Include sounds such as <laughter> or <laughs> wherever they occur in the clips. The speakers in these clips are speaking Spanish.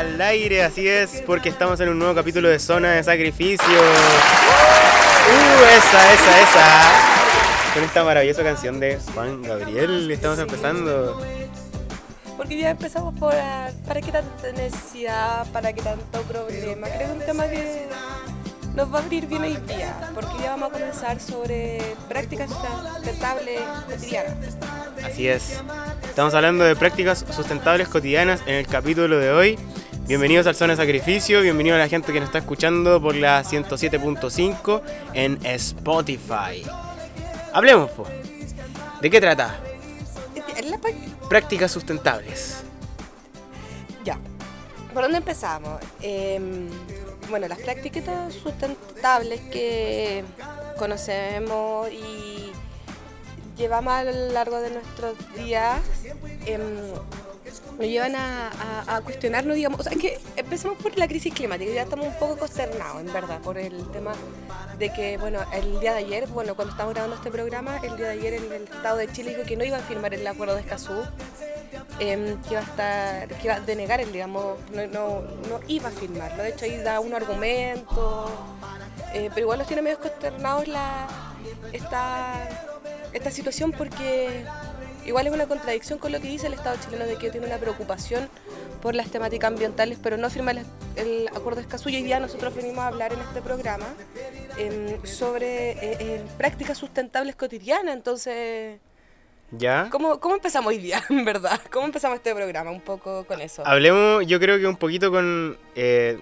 Al aire, así es, porque estamos en un nuevo capítulo de Zona de Sacrificio. ¡Uh! Esa, esa, esa. Con esta maravillosa canción de Juan Gabriel estamos empezando. Porque ya empezamos por ah, para qué tanta necesidad, para qué tanto problema. Creo que es un tema que nos va a abrir bien hoy día, porque ya vamos a comenzar sobre prácticas sustentables cotidianas. Así es. Estamos hablando de prácticas sustentables cotidianas en el capítulo de hoy. Bienvenidos al Zona de Sacrificio, bienvenido a la gente que nos está escuchando por la 107.5 en Spotify. Hablemos, po. ¿De qué trata? La Prácticas sustentables. Ya. ¿Por dónde empezamos? Em, bueno, las prácticas sustentables que conocemos y llevamos a lo largo de nuestros días em, nos llevan a, a- a cuestionarnos, digamos, o sea, que empezamos por la crisis climática, ya estamos un poco consternados, en verdad, por el tema de que, bueno, el día de ayer, bueno, cuando estamos grabando este programa, el día de ayer el, el Estado de Chile dijo que no iba a firmar el acuerdo de Escazú, em, que iba a estar, que iba a denegar digamos, no, no, no iba a firmarlo. De hecho ahí da un argumento, eh, pero igual los tiene medio consternados la, esta, esta situación porque igual es una contradicción con lo que dice el Estado chileno de que tiene una preocupación por las temáticas ambientales, pero no firma el, el acuerdo de Escazú. Y hoy día nosotros venimos a hablar en este programa em, sobre eh, eh, prácticas sustentables cotidianas, entonces... ¿Ya? ¿Cómo, ¿Cómo empezamos hoy día, <laughs> en verdad? ¿Cómo empezamos este programa? Un poco con eso. Hablemos, yo creo que un poquito con eh,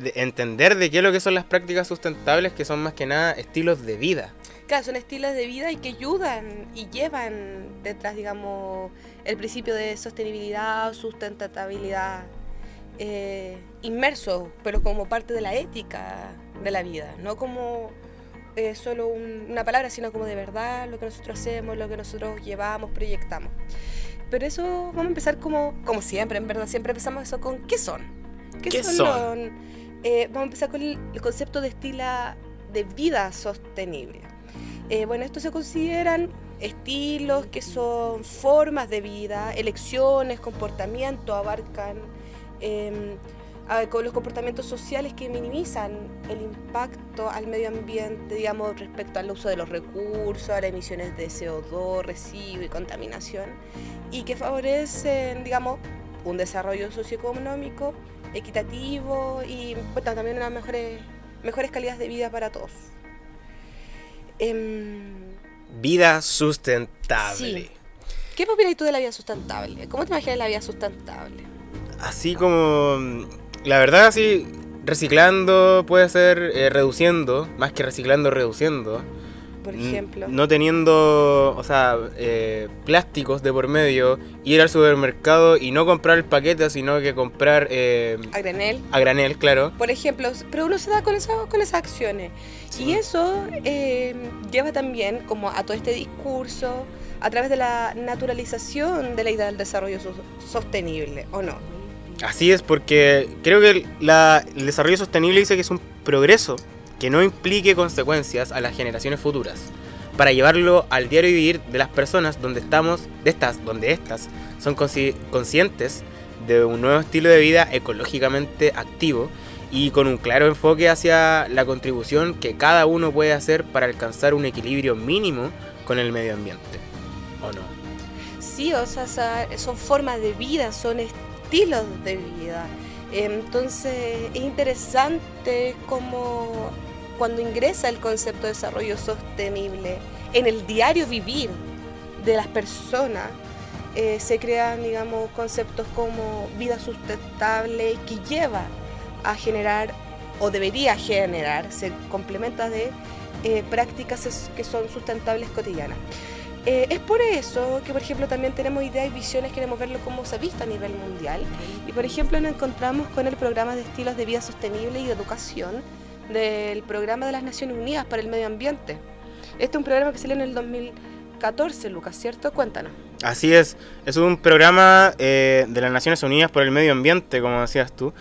de entender de qué es lo que son las prácticas sustentables, que son más que nada estilos de vida. Claro, son estilos de vida y que ayudan y llevan detrás, digamos, el principio de sostenibilidad, sustentabilidad, eh, inmerso, pero como parte de la ética de la vida, no como eh, solo un- una palabra, sino como de verdad lo que nosotros hacemos, lo que nosotros llevamos, proyectamos. Pero eso vamos a empezar como, como siempre, en verdad, siempre empezamos eso con ¿qué son? ¿Qué son? eh, vamos a empezar con el, el concepto de estila de vida sostenible. Eh, bueno, estos se consideran estilos que son formas de vida, elecciones, comportamientos, abarcan eh, los comportamientos sociales que minimizan el impacto al medio ambiente, digamos, respecto al uso de los recursos, a las emisiones de CO2, residuo y contaminación, y que favorecen, digamos, un desarrollo socioeconómico equitativo y también unas mejores, mejores calidades de vida para todos. Em, Vida sustentable. Sí. ¿Qué opinas tú de la vida sustentable? ¿Cómo te imaginas la vida sustentable? Así como, mm, la verdad, sí, reciclando puede ser eh, reduciendo, más que reciclando, reduciendo. Por ejemplo. No teniendo, o sea, eh, plásticos de por medio, ir al supermercado y no comprar el paquete, sino que comprar eh, A granel. a granel, claro. Por ejemplo, pero uno se da con, eso, con esas acciones. Y eso eh, lleva también como a todo este discurso a través de la naturalización de la idea del desarrollo so- sostenible, ¿o no? Así es, porque creo que la- el desarrollo sostenible dice que es un progreso que no implique consecuencias a las generaciones futuras, para llevarlo al diario vivir de las personas donde estamos, de estas, donde estas son consci- conscientes de un nuevo estilo de vida ecológicamente activo y con un claro enfoque hacia la contribución que cada uno puede hacer para alcanzar un equilibrio mínimo con el medio ambiente. ¿O no? Sí, o sea, son formas de vida, son estilos de vida. Entonces, es interesante como cuando ingresa el concepto de desarrollo sostenible en el diario vivir de las personas, eh, se crean, digamos, conceptos como vida sustentable que lleva a generar, o debería generar, se complementa de eh, prácticas que son sustentables cotidianas. Eh, es por eso que, por ejemplo, también tenemos ideas y visiones, queremos verlo como se ha visto a nivel mundial. Y, por ejemplo, nos encontramos con el programa de estilos de vida sostenible y de educación del programa de las Naciones Unidas para el Medio Ambiente. Este es un programa que salió en el 2014, Lucas, ¿cierto? Cuéntanos. Así es, es un programa eh, de las Naciones Unidas por el Medio Ambiente, como decías tú,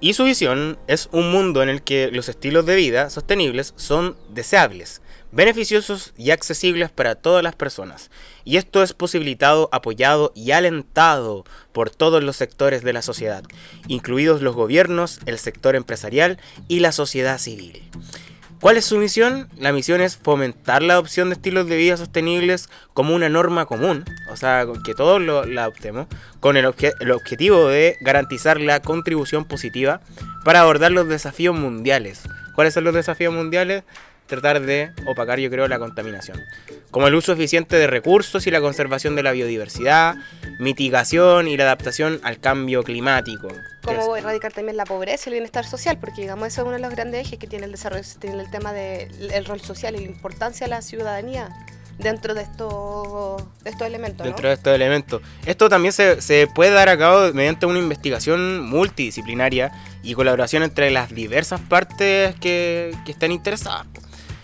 Y su visión es un mundo en el que los estilos de vida sostenibles son deseables, beneficiosos y accesibles para todas las personas. Y esto es posibilitado, apoyado y alentado por todos los sectores de la sociedad, incluidos los gobiernos, el sector empresarial y la sociedad civil. ¿Cuál es su misión? La misión es fomentar la adopción de estilos de vida sostenibles como una norma común, o sea, que todos lo, la adoptemos, con el, el objetivo de garantizar la contribución positiva para abordar los desafíos mundiales. ¿Cuáles son los desafíos mundiales? Tratar de opacar, yo creo, la contaminación. Como el uso eficiente de recursos y la conservación de la biodiversidad, mitigación y la adaptación al cambio climático. Como erradicar también la pobreza y el bienestar social, porque digamos eso es uno de los grandes ejes que tiene el desarrollo, tiene el tema del rol social y la importancia de la ciudadanía dentro de estos, de estos elementos. Dentro de estos elementos. Esto también se, se, puede dar a cabo mediante una investigación multidisciplinaria y colaboración entre las diversas partes que, que están interesadas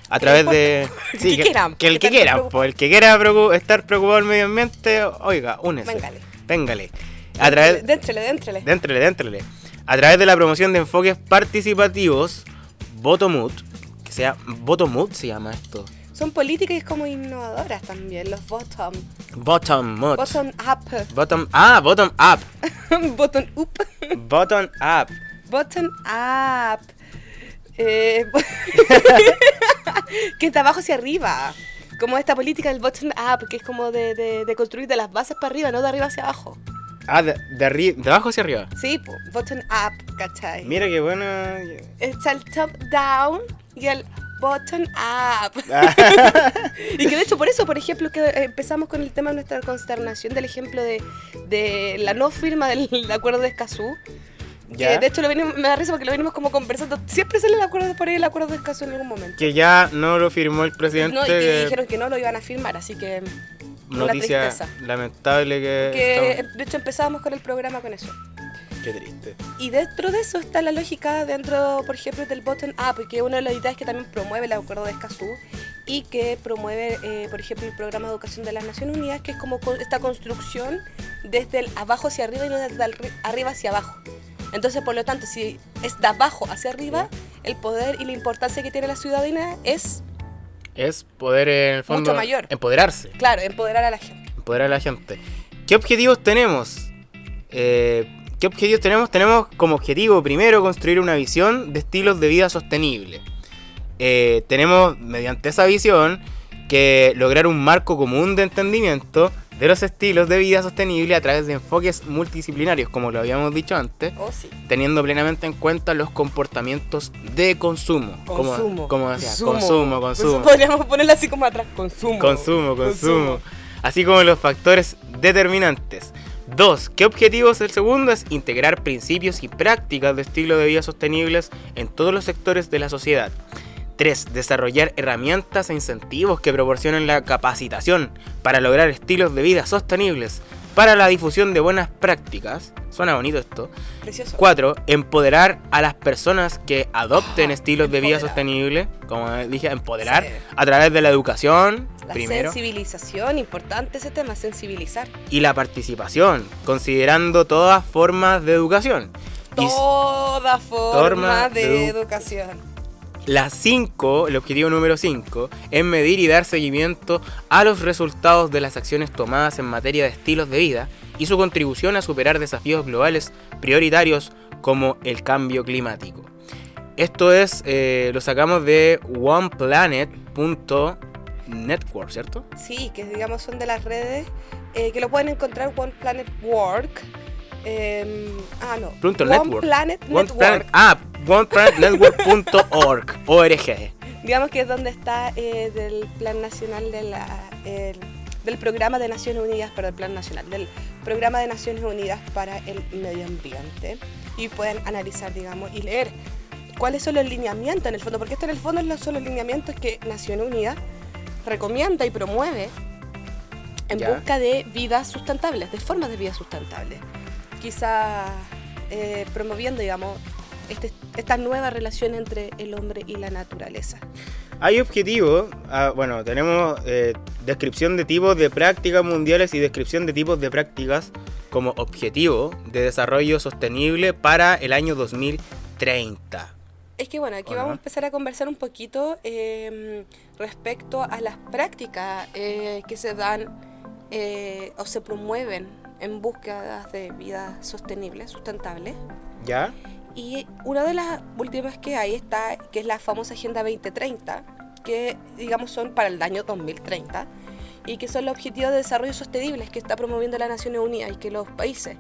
a través de <laughs> sí, que, que, el que quiera, pues el que quiera estar preocupado del medio ambiente, oiga, únese. Véngale. Véngale. A través déntrele, déntrele. Déntrele, déntrele. A través de la promoción de enfoques participativos, Botomut, que sea Botomut se llama esto. Son políticas como innovadoras también, los bottom. Bottom Bottom up. Bottom, ah, bottom up. bottom up. bottom up. Bottom up. Eh, <laughs> que está abajo hacia arriba. Como esta política del bottom up, que es como de, de, construir de las bases para arriba, no de arriba hacia abajo. Ah, de, de, de abajo hacia arriba. Sí, bottom up, ¿cachai? Mira qué bueno. Está el top down y el bottom up. Ah. <laughs> y que de hecho por eso, por ejemplo, que empezamos con el tema de nuestra consternación del ejemplo de, de la no firma del acuerdo de Escazú de hecho, lo venimos, me da risa porque lo venimos como conversando. Siempre sale el acuerdo por ahí, el acuerdo de escaso en algún momento. Que ya no lo firmó el presidente. No, y que dijeron que no lo iban a firmar, así que. Noticia lamentable que. Que de hecho empezábamos con el programa con eso. Qué triste. Y dentro de eso está la lógica, dentro, por ejemplo, del bottom up, que una de las ideas que también promueve el acuerdo de Escazú y que promueve, eh, por ejemplo, el programa de educación de las Naciones Unidas, que es como esta construcción desde el abajo hacia arriba y no desde arriba hacia abajo. Entonces, por lo tanto, si es de abajo hacia arriba, el poder y la importancia que tiene la ciudadanía es... Es poder, en el fondo, mucho mayor. empoderarse. Claro, empoderar a la gente. Empoderar a la gente. ¿Qué objetivos tenemos? Eh, ¿Qué objetivos tenemos? Tenemos como objetivo primero construir una visión de estilos de vida sostenible. Eh, tenemos, mediante esa visión, que lograr un marco común de entendimiento de los estilos de vida sostenible a través de enfoques multidisciplinarios, como lo habíamos dicho antes, oh, teniendo plenamente en cuenta los comportamientos de consumo. Consumo. Como, decía, consumo, consumo. Podríamos ponerlo así como atrás, consumo. Consumo, consumo. Así como los factores determinantes. Dos, ¿qué objetivo es el segundo? Es integrar principios y prácticas de estilo de vida sostenibles en todos los sectores de la sociedad. 3. Desarrollar herramientas e incentivos que proporcionen la capacitación para lograr estilos de vida sostenibles para la difusión de buenas prácticas. Suena bonito esto. Precioso. 4. Empoderar a las personas que adopten <gasps> estilos de vida sostenibles. Como dije, empoderar a través de la educación. La primero. sensibilización, importante ese tema, sensibilizar. Y la participación, considerando todas formas de educación. Toda forma de educación. La 5, el objetivo número 5, es medir y dar seguimiento a los resultados de las acciones tomadas en materia de estilos de vida y su contribución a superar desafíos globales prioritarios como el cambio climático. Esto es, eh, lo sacamos de oneplanet.network, ¿cierto? Sí, que digamos son de las redes eh, que lo pueden encontrar One Planet Work eh, ah, no. One Network. Planet One Network. Planet, ah, OnePlanetNetwork.org. ORG. <laughs> Digamos que es donde está eh, del Plan Nacional de la, del Programa de Naciones Unidas, pero el Plan Nacional, del Programa de Naciones Unidas para el Medio Ambiente. Y pueden analizar, digamos, y leer cuáles son los lineamientos en el fondo, porque esto en el fondo son los lineamientos que Naciones Unidas recomienda y promueve en busca de vidas sustentables, de formas de vida sustentables quizá eh, promoviendo, digamos, este, esta nueva relación entre el hombre y la naturaleza. Hay objetivos, ah, bueno, tenemos eh, descripción de tipos de prácticas mundiales y descripción de tipos de prácticas como objetivo de desarrollo sostenible para el año 2030. Es que bueno, aquí ¿O vamos no? a empezar a conversar un poquito eh, respecto a las prácticas eh, que se dan eh, o se promueven en búsquedas de vida sostenible, sustentable. ¿Ya? Y una de las últimas que hay está, que es la famosa Agenda 2030, que digamos son para el año 2030, y que son los objetivos de desarrollo sostenibles que está promoviendo la Naciones Unidas y que los países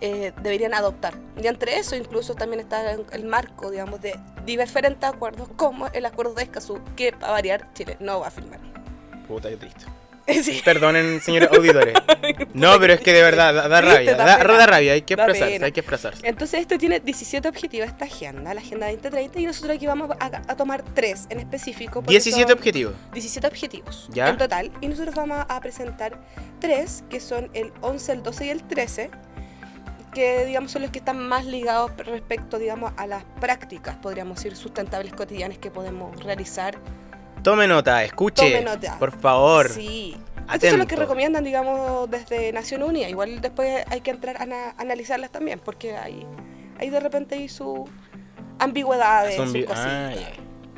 eh, deberían adoptar. Y entre eso incluso también está el, el marco, digamos, de diferentes acuerdos, como el acuerdo de Escazú, que para variar Chile no va a firmar. Puta, qué triste. <laughs> Sí. Perdonen, señores auditores. <laughs> No, pero es que de verdad da, da rabia. da Da, rabia, hay que expresarse, hay que expresarse. Entonces esto tiene 17 objetivos, esta agenda, la Agenda 2030, y nosotros aquí vamos a, a tomar tres en específico. porque 17 son- objetivos. 17 objetivos ¿Ya? en total y nosotros vamos a presentar tres que son el 11, el 12 y el 13 que digamos son los que están más ligados respecto digamos a las prácticas podríamos decir sustentables cotidianas que podemos realizar Tome nota, escuche. Tome nota. Por favor. sí estos son los que atento. recomiendan digamos desde Naciones Unidas igual después hay que entrar a ana- analizarlas también porque hay hay de repente ahí su ambigüedades sus cositas ah.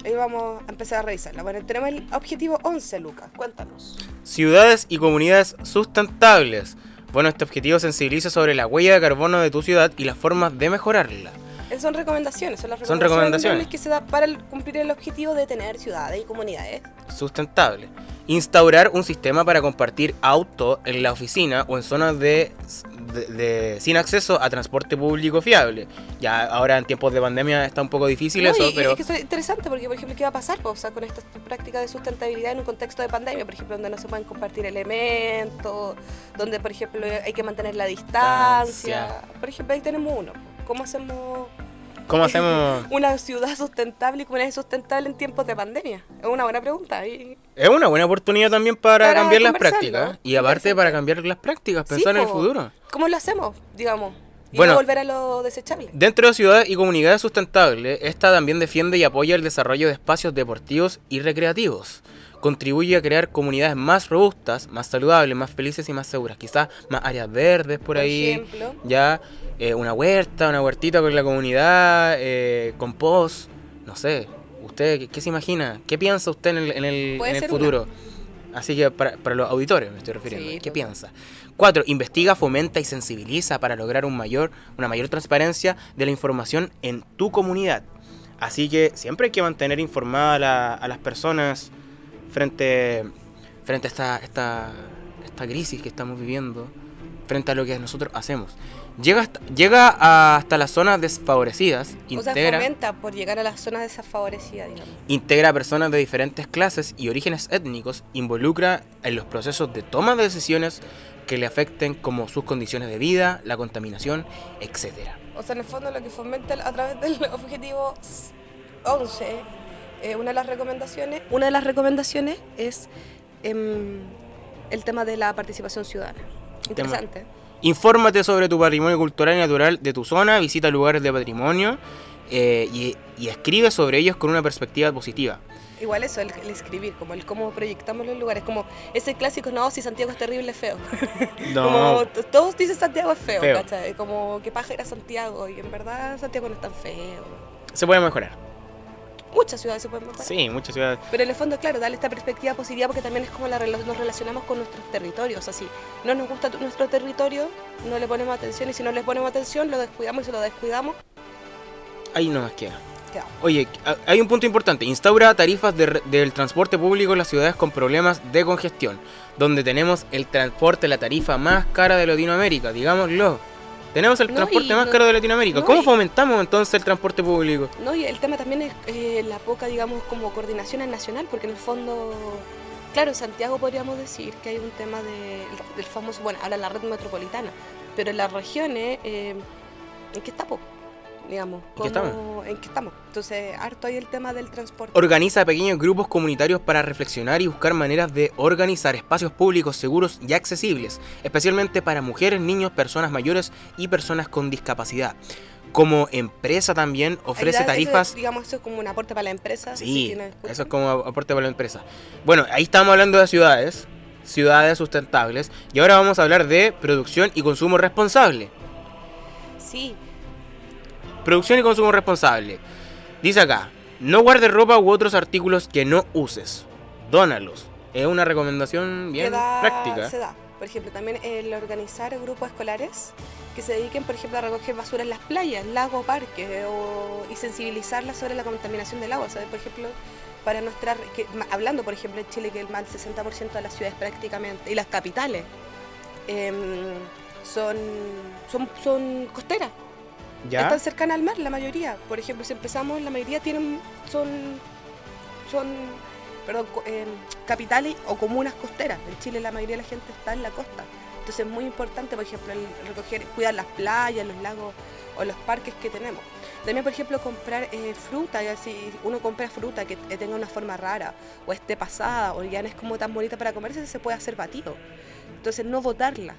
Ahí vamos a empezar a revisarla. Bueno, tenemos el objetivo 11, Lucas. Cuéntanos. Ciudades y comunidades sustentables. Bueno, este objetivo sensibiliza sobre la huella de carbono de tu ciudad y las formas de mejorarla. Esas son recomendaciones, son las Son recomendaciones, recomendaciones. que se da para el- cumplir el objetivo de tener ciudades y comunidades. Sustentable. Instaurar un sistema para compartir auto en la oficina o en zonas de, de- de- sin acceso a transporte público fiable. Ya ahora en tiempos de pandemia está un poco difícil No, eso, y- pero es que eso es interesante porque, por ejemplo, ¿qué va a pasar? Pues, o sea, con estas prácticas de sustentabilidad en un contexto de pandemia, por ejemplo, donde no se pueden compartir elementos, donde, por ejemplo, hay que mantener la distancia. Distancia. Por ejemplo, ahí tenemos uno. ¿Cómo hacemos ¿cómo hacemos? <laughs> una ciudad sustentable y comunidades sustentables en tiempos de pandemia? Es una buena pregunta. Y... Es una buena oportunidad también para, Para cambiar las prácticas. Y aparte para cambiar las prácticas, Sí, pensar en el futuro. ¿Cómo lo hacemos, digamos? Y Bueno. no volver a lo desechable. Dentro de ciudades y comunidades sustentables, esta también defiende y apoya el desarrollo de espacios deportivos y recreativos. Contribuye a crear comunidades más robustas, más saludables, más felices y más seguras. Quizás más áreas verdes por, Por ahí. ejemplo. Ya eh, una huerta, una huertita con la comunidad, eh, compost, no sé. ¿Usted qué, qué se imagina? ¿Qué piensa usted en el, en el, en el futuro? Así que para, para los auditores me estoy refiriendo. Sí, ¿Qué piensa? Cuatro, investiga, fomenta y sensibiliza para lograr un mayor, una mayor transparencia de la información en tu comunidad. Así que siempre hay que mantener informada a, la- a las personas frente, frente a esta, esta, esta crisis que estamos viviendo, frente a lo que nosotros hacemos. Llega hasta, llega hasta las zonas desfavorecidas, O sea, integra, fomenta por llegar a las zonas desfavorecidas, digamos. integra a personas de diferentes clases y orígenes étnicos, involucra en los procesos de toma de decisiones que le afecten como sus condiciones de vida, la contaminación, etcétera. O sea, en el fondo lo que fomenta a través del objetivo 11, eh, una de las recomendaciones, una de las recomendaciones es em, el tema de la participación ciudadana. Interesante. Infórmate sobre tu patrimonio cultural y natural de tu zona, visita lugares de patrimonio eh, y, y escribe sobre ellos con una perspectiva positiva. Igual eso, el, el escribir, como el cómo proyectamos los lugares, como ese clásico, no, si Santiago es terrible, es feo. <laughs> Como t- todos dicen Santiago es feo, Feo. ¿cachai? Como que paja era Santiago y en verdad Santiago no es tan feo. se puede mejorar. Muchas ciudades se pueden mejorar. Sí, muchas ciudades. Pero en el fondo, claro, darle esta perspectiva positiva porque también es como la, nos relacionamos con nuestros territorios. Así, no nos gusta nuestro territorio, no le ponemos atención y si no le ponemos atención, lo descuidamos y si lo descuidamos, Ahí no más queda. Oye, hay un punto importante. Instaura tarifas de del transporte público en las ciudades con problemas de congestión, donde tenemos el transporte, la tarifa más cara de Latinoamérica, digámoslo. Tenemos el No, transporte más no- caro de Latinoamérica. no, ¿Cómo fomentamos entonces el transporte público? No, y el tema también es eh, la poca, digamos, como coordinación en nacional, porque en el fondo, claro, en Santiago podríamos decir que hay un tema de- del famoso, bueno, habla la red metropolitana, pero en las regiones, eh, ¿en qué estamos? Digamos, ¿En qué ¿cómo- ¿en qué estamos? Entonces, harto hay el tema del transporte. Organiza pequeños grupos comunitarios para reflexionar y buscar maneras de organizar espacios públicos seguros y accesibles, especialmente para mujeres, niños, personas mayores y personas con discapacidad. Como empresa también ofrece da- eso, tarifas digamos, eso es como un aporte para la empresa. si Sí, tiene- eso es como aporte para la empresa. Bueno, ahí estamos hablando de ciudades. ciudades sustentables. Y ahora vamos a hablar de producción y consumo responsable. Sí, Producción y consumo responsable. Dice acá, no guardes ropa u otros artículos que no uses. Dónalos. Es una recomendación bien da- práctica. Se da. Por ejemplo, también el organizar grupos escolares que se dediquen, por ejemplo, a recoger basura en las playas, lagos, parques, o, y sensibilizarlas sobre la contaminación del agua. ¿sabes? Por ejemplo, para nuestra. que- hablando, por ejemplo, en Chile, que el más del 60% de las ciudades prácticamente, y las capitales, em, son, son, son costeras. Están cercanas al mar, la mayoría. Por ejemplo, si empezamos, la mayoría tienen son son perdón, em, capitales o comunas costeras. En Chile la mayoría de la gente está en la costa. Entonces es muy importante, por ejemplo, el recoger, cuidar las playas, los lagos o los parques que tenemos. También, por ejemplo, comprar eh, fruta, si uno compra fruta que eh, tenga una forma rara o esté pasada o ya no es como tan bonita para comerse, se puede hacer batido. Entonces no botarla.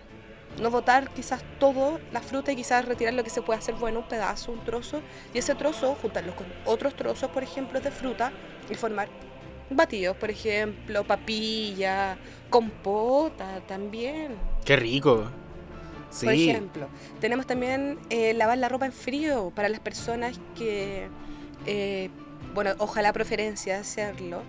No botar quizás todo la fruta y quizás retirar lo que se puede hacer bueno, un pedazo, un trozo, y ese trozo juntarlo con otros trozos, por ejemplo, de fruta y formar batidos, por ejemplo, papilla, compota también. Qué rico. Sí. Por ejemplo, tenemos también eh, lavar la ropa en frío para las personas que, eh, bueno, ojalá preferencia hacerlo,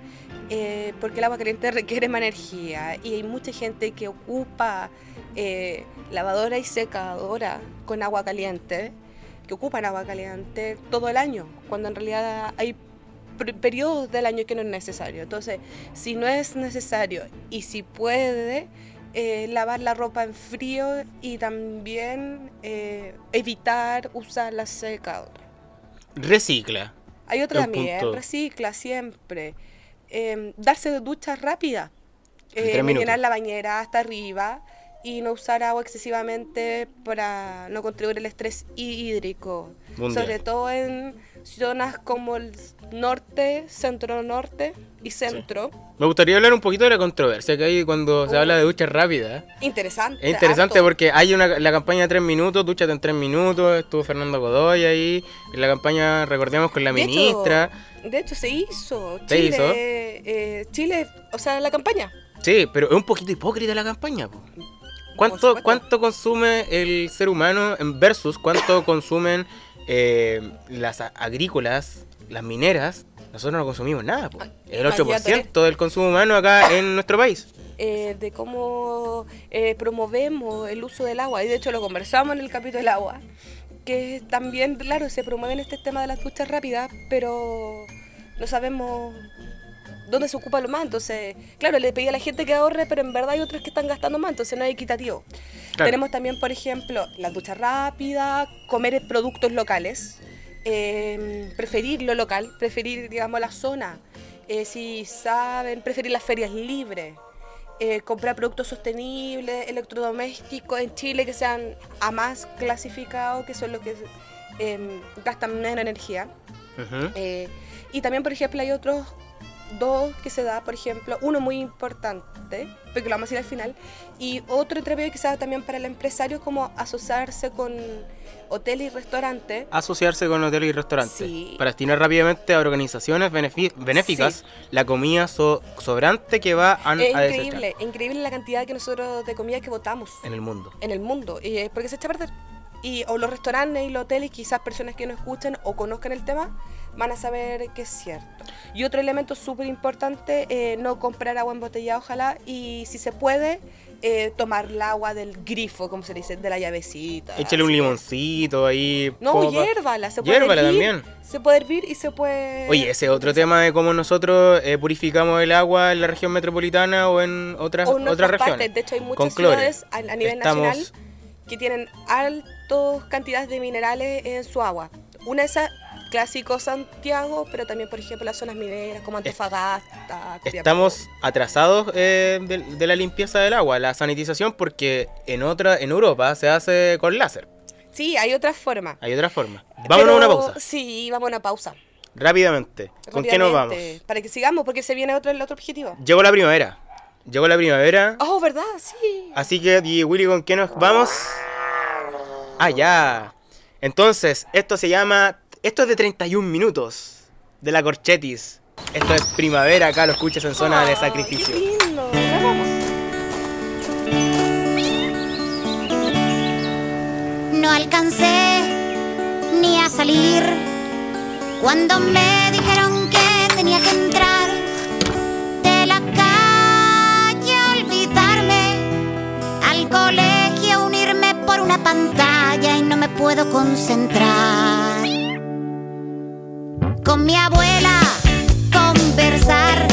eh, porque el agua caliente <laughs> requiere más energía y hay mucha gente que ocupa eh, lavadora y secadora con agua caliente, que ocupan agua caliente todo el año, cuando en realidad hay per- periodos del año que no es necesario. Entonces, si no es necesario y si puede, eh, lavar la ropa en frío y también evitar usar la secadora. Recicla. Hay otra también, punto. recicla siempre. Eh, darse de duchas rápidas. Eh, llenar la bañera hasta arriba y no usar agua excesivamente para no contribuir al estrés hí- hídrico. Mundial. Sobre todo en zonas como el norte, centro-norte y centro. Me gustaría hablar un poquito de la controversia que hay cuando se habla de duchas rápidas. Interesante. Es interesante harto. porque hay una, la campaña de tres minutos, dúchate en tres minutos, estuvo Fernando Godoy ahí, en la campaña, recordemos, con la De hecho, ministra. De hecho, se hizo. Se Chile, hizo. eh, Chile, o sea, la campaña. Sí, pero es un poquito hipócrita la campaña. po. ¿Cuánto. ¿Cuánto consume el ser humano en versus cuánto consumen eh, las agrícolas, las mineras? Nosotros no consumimos nada. po. El 8% del consumo humano acá en nuestro país. eh, de cómo eh, promovemos el uso del agua. Y de hecho lo conversamos en el capítulo del agua. Que también, claro, se promueven este tema de las duchas rápidas, pero no sabemos dónde se ocupa lo más. Entonces, claro, le pedí a la gente que ahorre, pero en verdad hay otros que están gastando más, entonces no es equitativo. Claro. Tenemos también, por ejemplo, la ducha rápida, comer productos locales, eh, preferir lo local, preferir, digamos, la zona. Eh, si saben, preferir las ferias libres, eh, comprar productos sostenibles, electrodomésticos en Chile que sean a más clasificados, que son los que eh, gastan menos energía. Eh, y también, por ejemplo, hay otros dos que se da, por ejemplo, uno muy importante, porque lo vamos a decir al final, y otro entreveo que se da también para el empresario, como asociarse con hotel y restaurante. Asociarse con hoteles y restaurantes. Sí. Para destinar rápidamente a organizaciones benéficas la comida so- sobrante que va a, Es a desechar increíble, increíble la cantidad que nosotros de comida que botamos en el mundo. en el mundo, y es porque se echa a perder. Y, o los restaurantes y los hoteles, quizás personas que no escuchen o conozcan el tema, van a saber que es cierto. Y otro elemento súper importante, eh, no comprar agua embotellada, ojalá, y si se puede, eh, tomar el agua del grifo, como se dice, de la llavecita. Échale un limoncito ahí. No, como pa- hiérvala, se puede Hiérvala hervir. también. Se puede hervir y se puede... Oye, ese otro tema de cómo nosotros eh, purificamos el agua en la región metropolitana o en otras, o en otras otras regiones. partes. De hecho, hay muchas ciudades a, a nivel Estamos- nacional que tienen cantidades de minerales en su agua. Una de esas, clásico Santiago, pero también, por ejemplo, las zonas mineras como Antofagasta, Copiapó. Estamos atrasados eh, de, de la limpieza del agua, la sanitización, porque en otra, en Europa se hace con láser. Sí, hay otras formas. Hay otra forma. Vámonos a una pausa. Sí, vamos a una pausa. Rápidamente. ¿Con qué nos vamos? Para que sigamos, porque se viene otro, el otro objetivo. Llegó la primavera. Llegó la primavera. Oh, ¿verdad? Sí. Así que, y Willy, ¿con qué nos vamos? Ah, ya. Entonces, esto se llama. Esto es de 31 minutos. De la Corchetis. Esto es primavera, acá lo escuchas en zona de sacrificio. No alcancé ni a salir cuando me pantalla y no me puedo concentrar. Con mi abuela conversar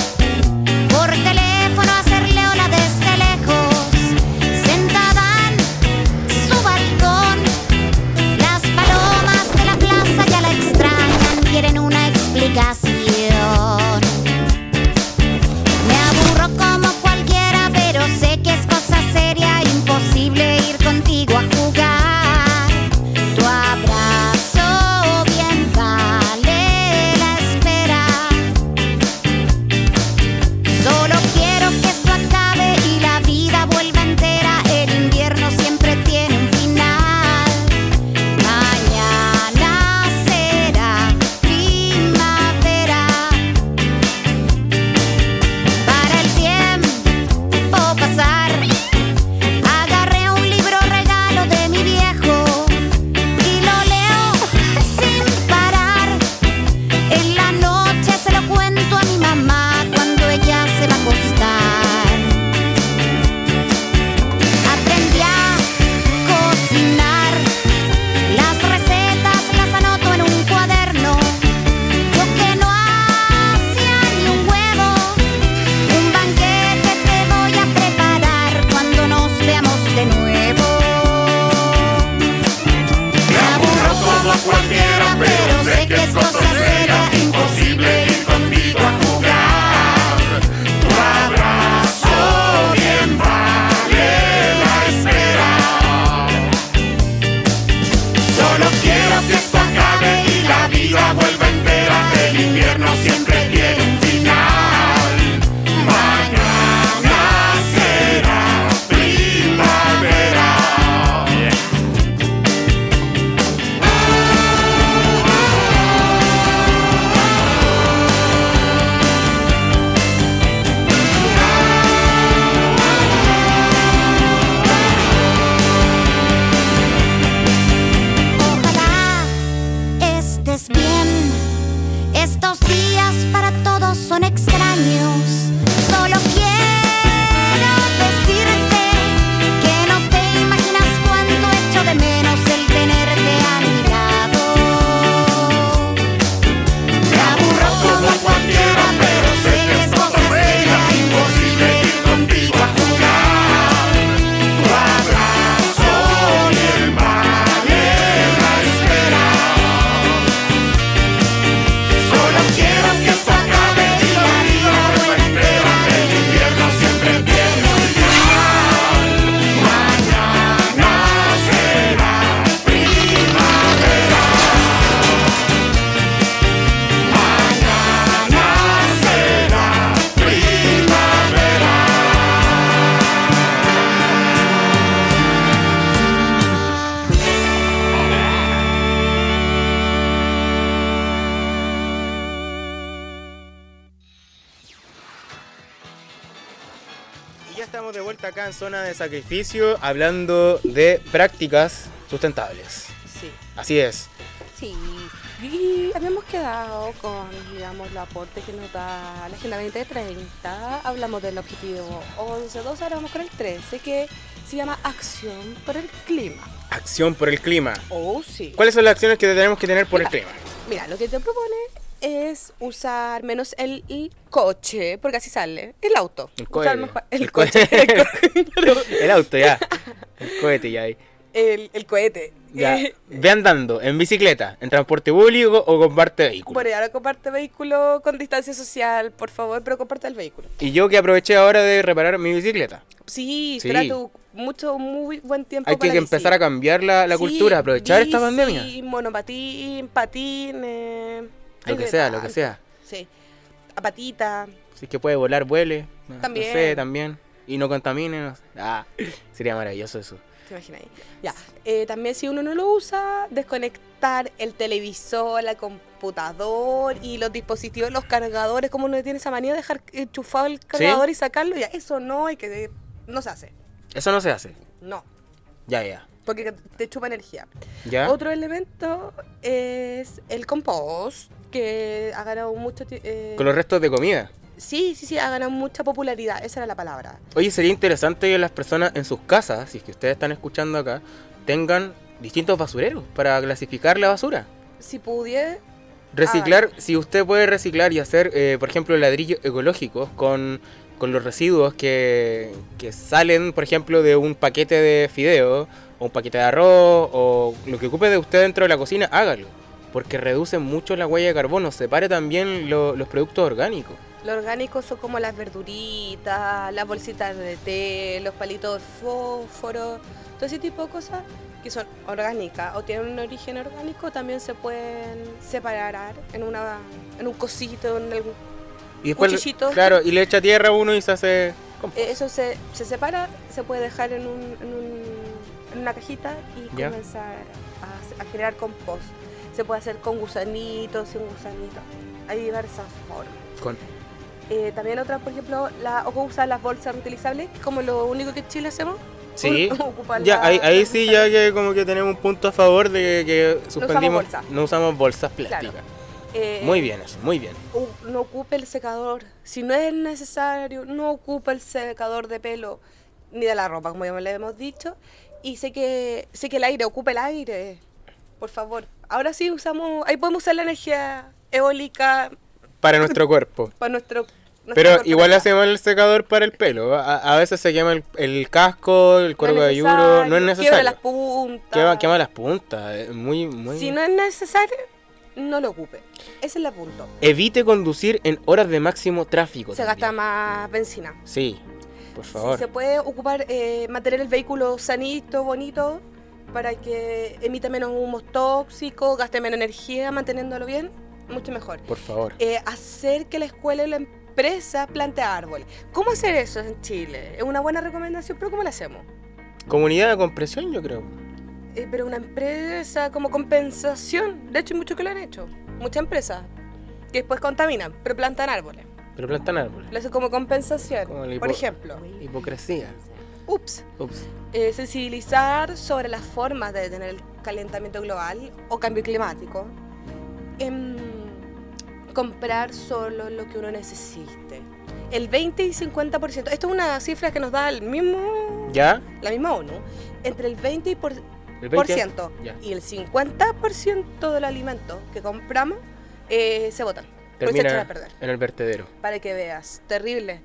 sacrificio hablando de prácticas sustentables. Sí, Así es. sí. Y habíamos quedado con, digamos, el aporte que nos da la Agenda 2030. Hablamos del objetivo 11, 12, ahora vamos con el 13, que se llama Acción por el Clima. Acción por el clima. Oh, sí. ¿Cuáles son las acciones que tenemos que tener por el clima? Mira, lo que te propone es usar menos el, el coche, porque así sale, el auto. El cohete. mejor- el, El coche. cohete. <laughs> El auto ya. El cohete ya ahí. el, el cohete. Ya. <laughs> Ve andando, en bicicleta, en transporte público o comparte vehículo. Bueno, y ahora comparte vehículo con distancia social, por favor, pero comparte el vehículo. Y yo que aproveché ahora de reparar mi bicicleta. Sí, Sí. espera tu mucho, muy buen tiempo Hay que, para que la empezar a cambiar la, la Sí, cultura, aprovechar esta pandemia. monopatín, patín, eh, Lo que sea, lo que sea. Sí, a patita. Si es que puede volar, vuele. No- También. No sé, también. Y no contamine. no sé. Ah, sería maravilloso eso. ¿Te imaginas? ahí? Ya. Eh, también si uno no lo usa, desconectar el televisor, el computador y los dispositivos, los cargadores, como uno tiene esa manía de dejar enchufado el cargador y sacarlo, ya, eso no hay que... No se hace. Eso no se hace. No. Ya, ya. porque te chupa energía. ¿Ya? Otro elemento es el compost, que ha ganado mucho... eh, Con los restos de comida. Sí, sí, sí, ha ganado mucha popularidad, esa era la palabra. Oye, sería interesante que las personas en sus casas, si es que ustedes están escuchando acá, tengan distintos basureros para clasificar la basura. Si pudiera, Reciclar, si usted puede reciclar y hacer, eh, por ejemplo, ladrillos ecológicos con, con los residuos que, que salen, por ejemplo, de un paquete de fideo, o un paquete de arroz, o lo que ocupe de usted dentro de la cocina, hágalo. Porque reduce mucho la huella de carbono. Separe también lo- los productos orgánicos. Los orgánicos son como las verduritas, las bolsitas de té, los palitos de fósforo, todo ese tipo de cosas que son orgánicas o tienen un origen orgánico también se pueden separar en una en un cosito, en algún Y después, Cuchillito. claro, y le echa tierra a uno y se hace... compost. Eh, Eso se, se separa, se puede dejar en, un, en, un- en una cajita y Ya. comenzar a, a generar compost. Se puede hacer con gusanitos, sin gusanitos. Hay diversas formas. Con- Eh, también otra, por ejemplo, la, o usar las bolsas reutilizables, que es como lo único que en Chile hacemos. Sí. <laughs> Ya, la- ahí, ahí sí ya que como que tenemos un punto a favor de que suspendimos, bolsa. no usamos bolsas plásticas. Eh, Muy bien eso, muy bien. no ocupe el secador. Si no es necesario, no ocupe el secador de pelo ni de la ropa, como ya le hemos dicho. Y sé que, sé que el aire, ocupe el aire, por favor. Ahora sí usamos, ahí podemos usar la energía eólica Para nuestro cuerpo. <laughs> para nuestro... Pero cuerpo igual hacemos el secador para el pelo. A, a veces se quema el, el casco, el No es cabelludo. No es Quiebra las necesario. puntas. Quema, quema las puntas. Muy, muy... Si no es necesario, no lo ocupe. Ese es el punto. Evite conducir en horas de máximo tráfico. Se gasta más benzina. Sí, por Si favor. se puede ocupar, eh, mantener el vehículo sanito, bonito, para que emita menos humos tóxicos, gaste menos energía manteniéndolo bien, mucho mejor. Por favor. Eh, hacer que la escuela y la empresa plante árboles. ¿Cómo hacer eso en Chile? Es una buena recomendación, pero ¿cómo lo hacemos? Comunidad de compresión, yo creo. Eh, pero una empresa como compensación, de hecho hay muchos que lo han hecho, muchas empresas que después contaminan, pero plantan árboles. Pero plantan árboles. Lo hacen como compensación. Como Por ejemplo, Hipocresía. Ups, Ups. eh, sensibilizar sobre las formas de detener el calentamiento global o cambio climático. Em, comprar solo lo que uno necesite. El 20 y 50%, esto es una cifra que nos da el mismo, ¿Ya? la misma ONU, entre el 20 y por, El por 20. ciento Ya. y el 50% del alimento que compramos eh, se botan. Se Termina a perder en el vertedero. para que veas. Terrible.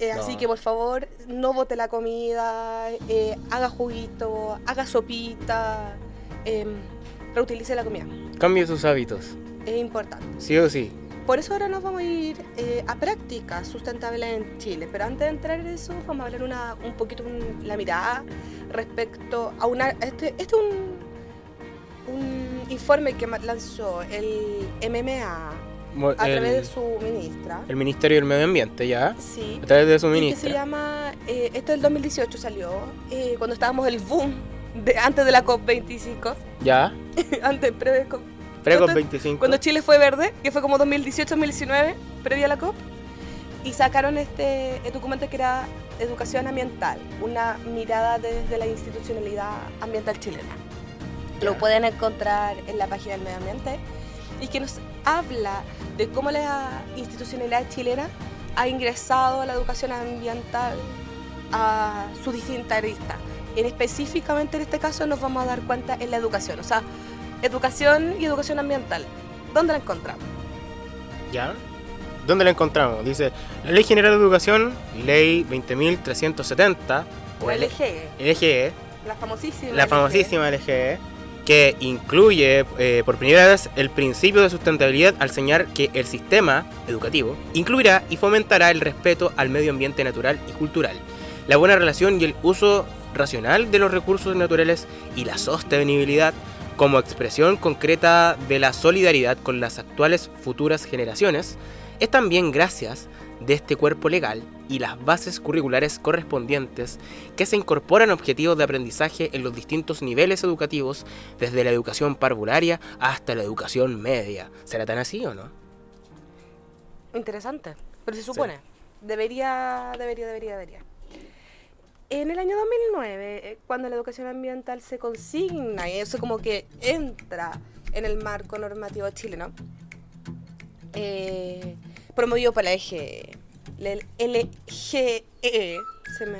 Eh, Así que por favor, no bote la comida, eh, haga juguito, haga sopita, em, reutilice la comida. Cambie sus hábitos. Es importante. Sí o sí. Por eso ahora nos vamos a ir eh, a prácticas sustentables en Chile. Pero antes de entrar en eso, vamos a hablar una, un poquito un- la mirada respecto a una... Este, este es un, un informe que lanzó el MMA A través de el, su ministra. el Ministerio del Medio Ambiente, ya. Sí. A través de su y que se ministra. llama, eh, esto del 2018 salió, eh, cuando estábamos el boom, de, antes de la COP25, Ya. <laughs> antes, pre, co- Preco cuando- 25. cuando Chile fue verde, que fue como 2018-2019, previa a la COP, y sacaron este documento que era Educación Ambiental, una mirada desde la institucionalidad ambiental chilena. Lo Ya. pueden encontrar en la página del medio ambiente y que nos habla de cómo la institucionalidad chilena ha ingresado a la educación ambiental a sus distintas aristas. En específicamente en este caso nos vamos a dar cuenta en la educación, o sea, educación y educación ambiental. ¿Dónde la encontramos? ¿Ya? ¿Dónde la encontramos? Dice, la Ley General de Educación, Ley 20.370, o LGE, LGE, la famosísima. la LGE. famosísima LGE, que incluye eh, por primera vez el principio de sustentabilidad al señalar que el sistema educativo incluirá y fomentará el respeto al medio ambiente natural y cultural, la buena relación y el uso racional de los recursos naturales y la sostenibilidad como expresión concreta de la solidaridad con las actuales futuras generaciones, es también gracias de este cuerpo legal y las bases curriculares correspondientes que se incorporan objetivos de aprendizaje en los distintos niveles educativos, desde la educación parvularia hasta la educación media. ¿Será tan así o no? Interesante, pero se supone. Debería, debería, debería, debería. en el año 2009, eh, cuando la educación ambiental se consigna y eso como que entra en el marco normativo chileno, eh, promovido por la LGE, LGE, se me,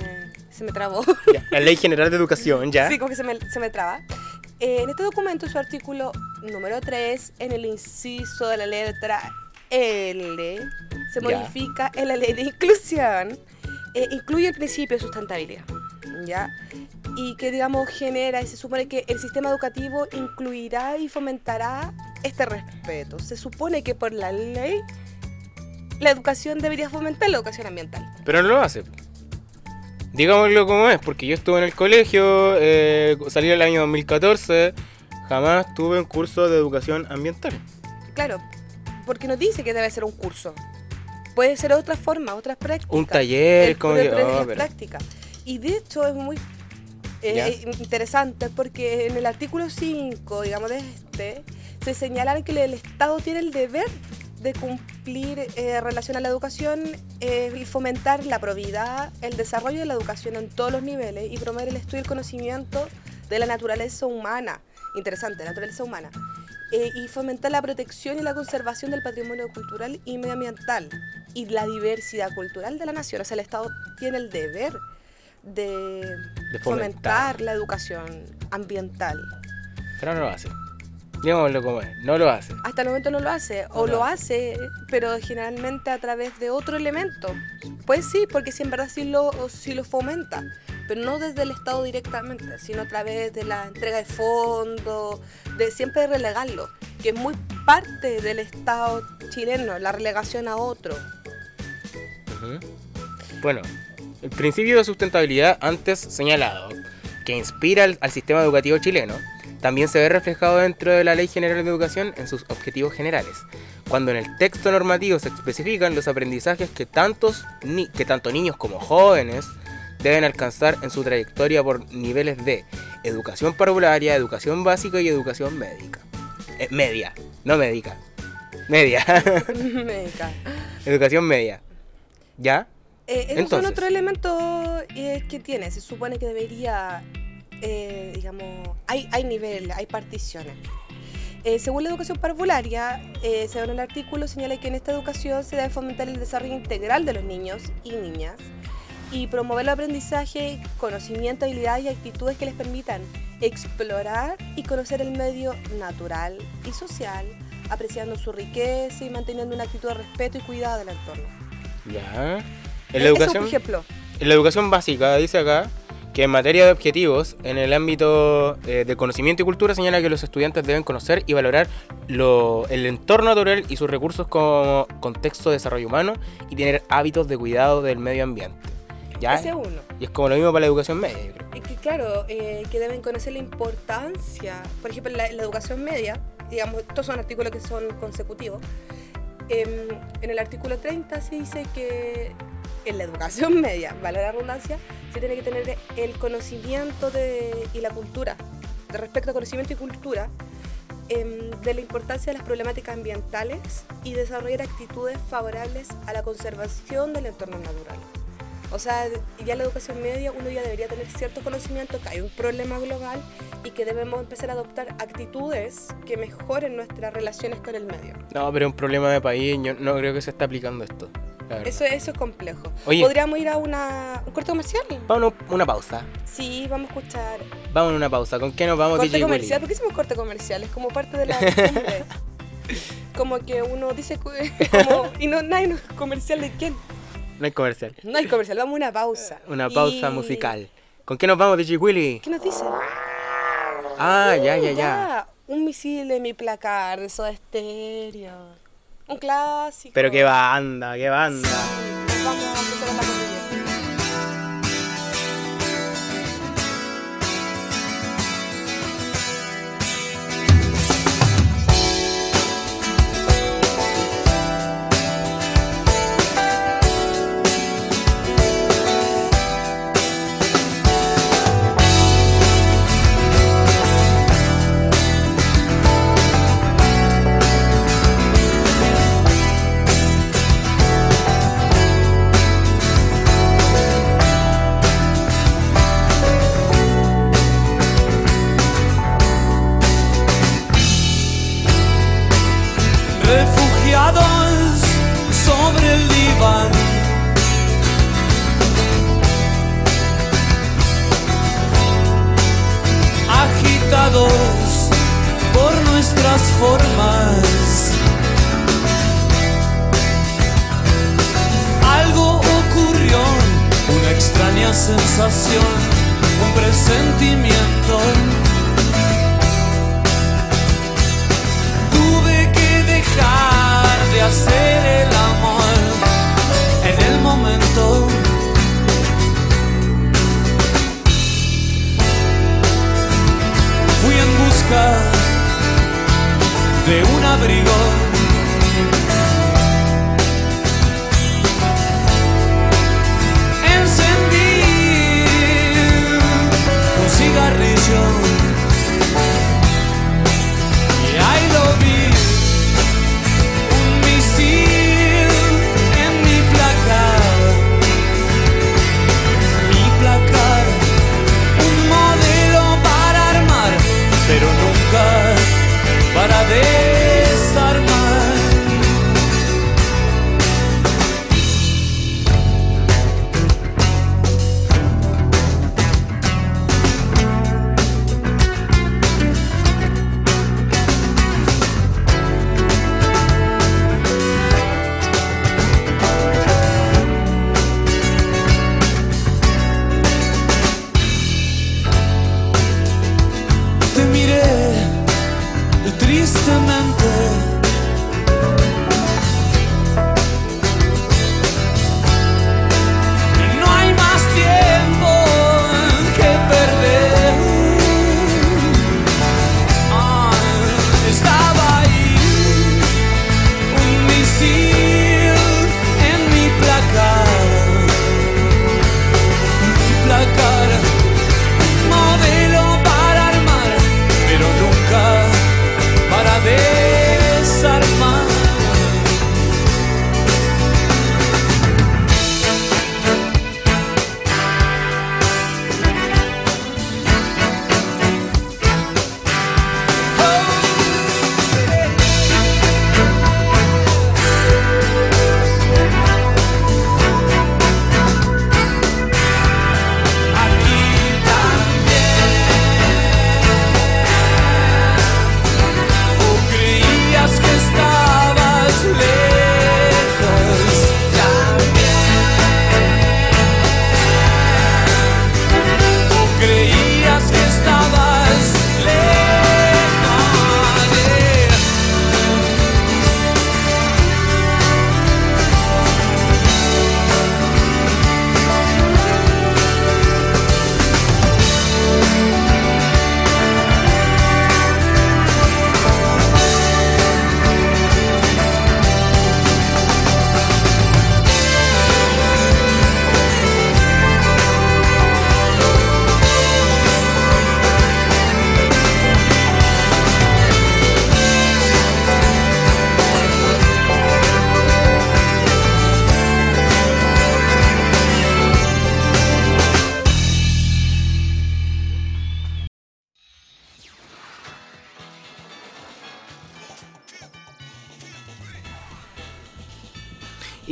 se me trabó. Ya, La Ley General de Educación, ¿ya? Sí, como que se me, se me traba. Eh, en este documento, su artículo número 3, en el inciso de la letra L, se Ya. modifica en la ley de inclusión, eh, incluye el principio de sustentabilidad, ¿ya? Y que, digamos, genera, y se supone que el sistema educativo incluirá y fomentará este respeto. Se supone que por la ley, la educación debería fomentar la educación ambiental. Pero no lo hace. Digámoslo como es, porque yo estuve en el colegio, eh, salí el año 2014, jamás tuve un curso de educación ambiental. Claro, porque no dice que debe ser un curso. Puede ser otra forma, otras prácticas. Un taller, El- como práctica- oh, pero- práctica. Y de hecho es muy eh, Ya. interesante porque en el artículo 5, digamos, de este, se señala que el Estado tiene el deber de cumplir eh, relación a la educación eh, y fomentar la probidad, el desarrollo de la educación en todos los niveles y promover el estudio y el conocimiento de la naturaleza humana. Interesante, la naturaleza humana. Eh, y fomentar la protección y la conservación del patrimonio cultural y medioambiental y la diversidad cultural de la nación. O sea, el Estado tiene el deber de, De fomentar. fomentar. la educación ambiental. Pero no lo hace. Digámoslo como es, no lo hace. Hasta el momento no lo hace, o No. lo hace, pero generalmente a través de otro elemento. Pues sí, porque sí, en verdad sí lo, sí lo fomenta, pero no desde el Estado directamente, sino a través de la entrega de fondos, de siempre relegarlo, que es muy parte del Estado chileno, la relegación a otro. Bueno, el principio de sustentabilidad antes señalado, que inspira al, al sistema educativo chileno, también se ve reflejado dentro de la Ley General de Educación en sus objetivos generales, cuando en el texto normativo se especifican los aprendizajes que, tantos ni- que tanto niños como jóvenes deben alcanzar en su trayectoria por niveles de educación parvularia, educación básica y educación médica. Eh, media, no médica. Media. <laughs> Meca. educación media. ¿Ya? Eh, esos Entonces. son otros elementos eh, que tiene. Se supone que debería, eh, digamos, hay, hay niveles, hay particiones. Eh, según la educación parvularia, eh, según el artículo, señala que en esta educación se debe fomentar el desarrollo integral de los niños y niñas y promover el aprendizaje, conocimiento, habilidades y actitudes que les permitan explorar y conocer el medio natural y social, apreciando su riqueza y manteniendo una actitud de respeto y cuidado del entorno. Ya. En la eso, educación, por ejemplo. en la educación básica dice acá que en materia de objetivos, en el ámbito eh, de conocimiento y cultura, señala que los estudiantes deben conocer y valorar lo- el entorno natural y sus recursos como contexto de desarrollo humano y tener hábitos de cuidado del medio ambiente. ¿Ya? Ese es uno. Y es como lo mismo para la educación media, yo creo. Es que claro, eh, que deben conocer la importancia, por ejemplo, la, la educación media, digamos, estos son artículos que son consecutivos. Em, en el artículo 30 se dice que en la educación <laughs> media, vale la redundancia, se tiene que tener el conocimiento de, y la cultura, de respecto a conocimiento y cultura, em, de la importancia de las problemáticas ambientales y desarrollar actitudes favorables a la conservación del entorno natural. O sea, ya en la educación media uno ya debería tener cierto conocimiento que hay un problema global y que debemos empezar a adoptar actitudes que mejoren nuestras relaciones con el medio. No, pero es un problema de país, yo no creo que se esté aplicando esto. Eso, eso es complejo. Oye. ¿Podríamos ir a una, un corte comercial? Vamos a una pausa. Sí, vamos a escuchar. Vamos a una pausa. ¿Con qué nos vamos, corte DJ Willy? comercial. ¿Por qué hicimos corte comercial? Es como parte de la <laughs> como que uno dice... Como, y no, nadie nos comercial de quién. No hay comercial. No hay comercial, vamos a una pausa. <laughs> Una pausa Y- musical. ¿Con qué nos vamos, DJ Willy? ¿Qué nos dice? Ah, ya, Uh, ya, ya. Un misil en mi placar de Soda Stereo. Un clásico. Pero qué banda, qué banda.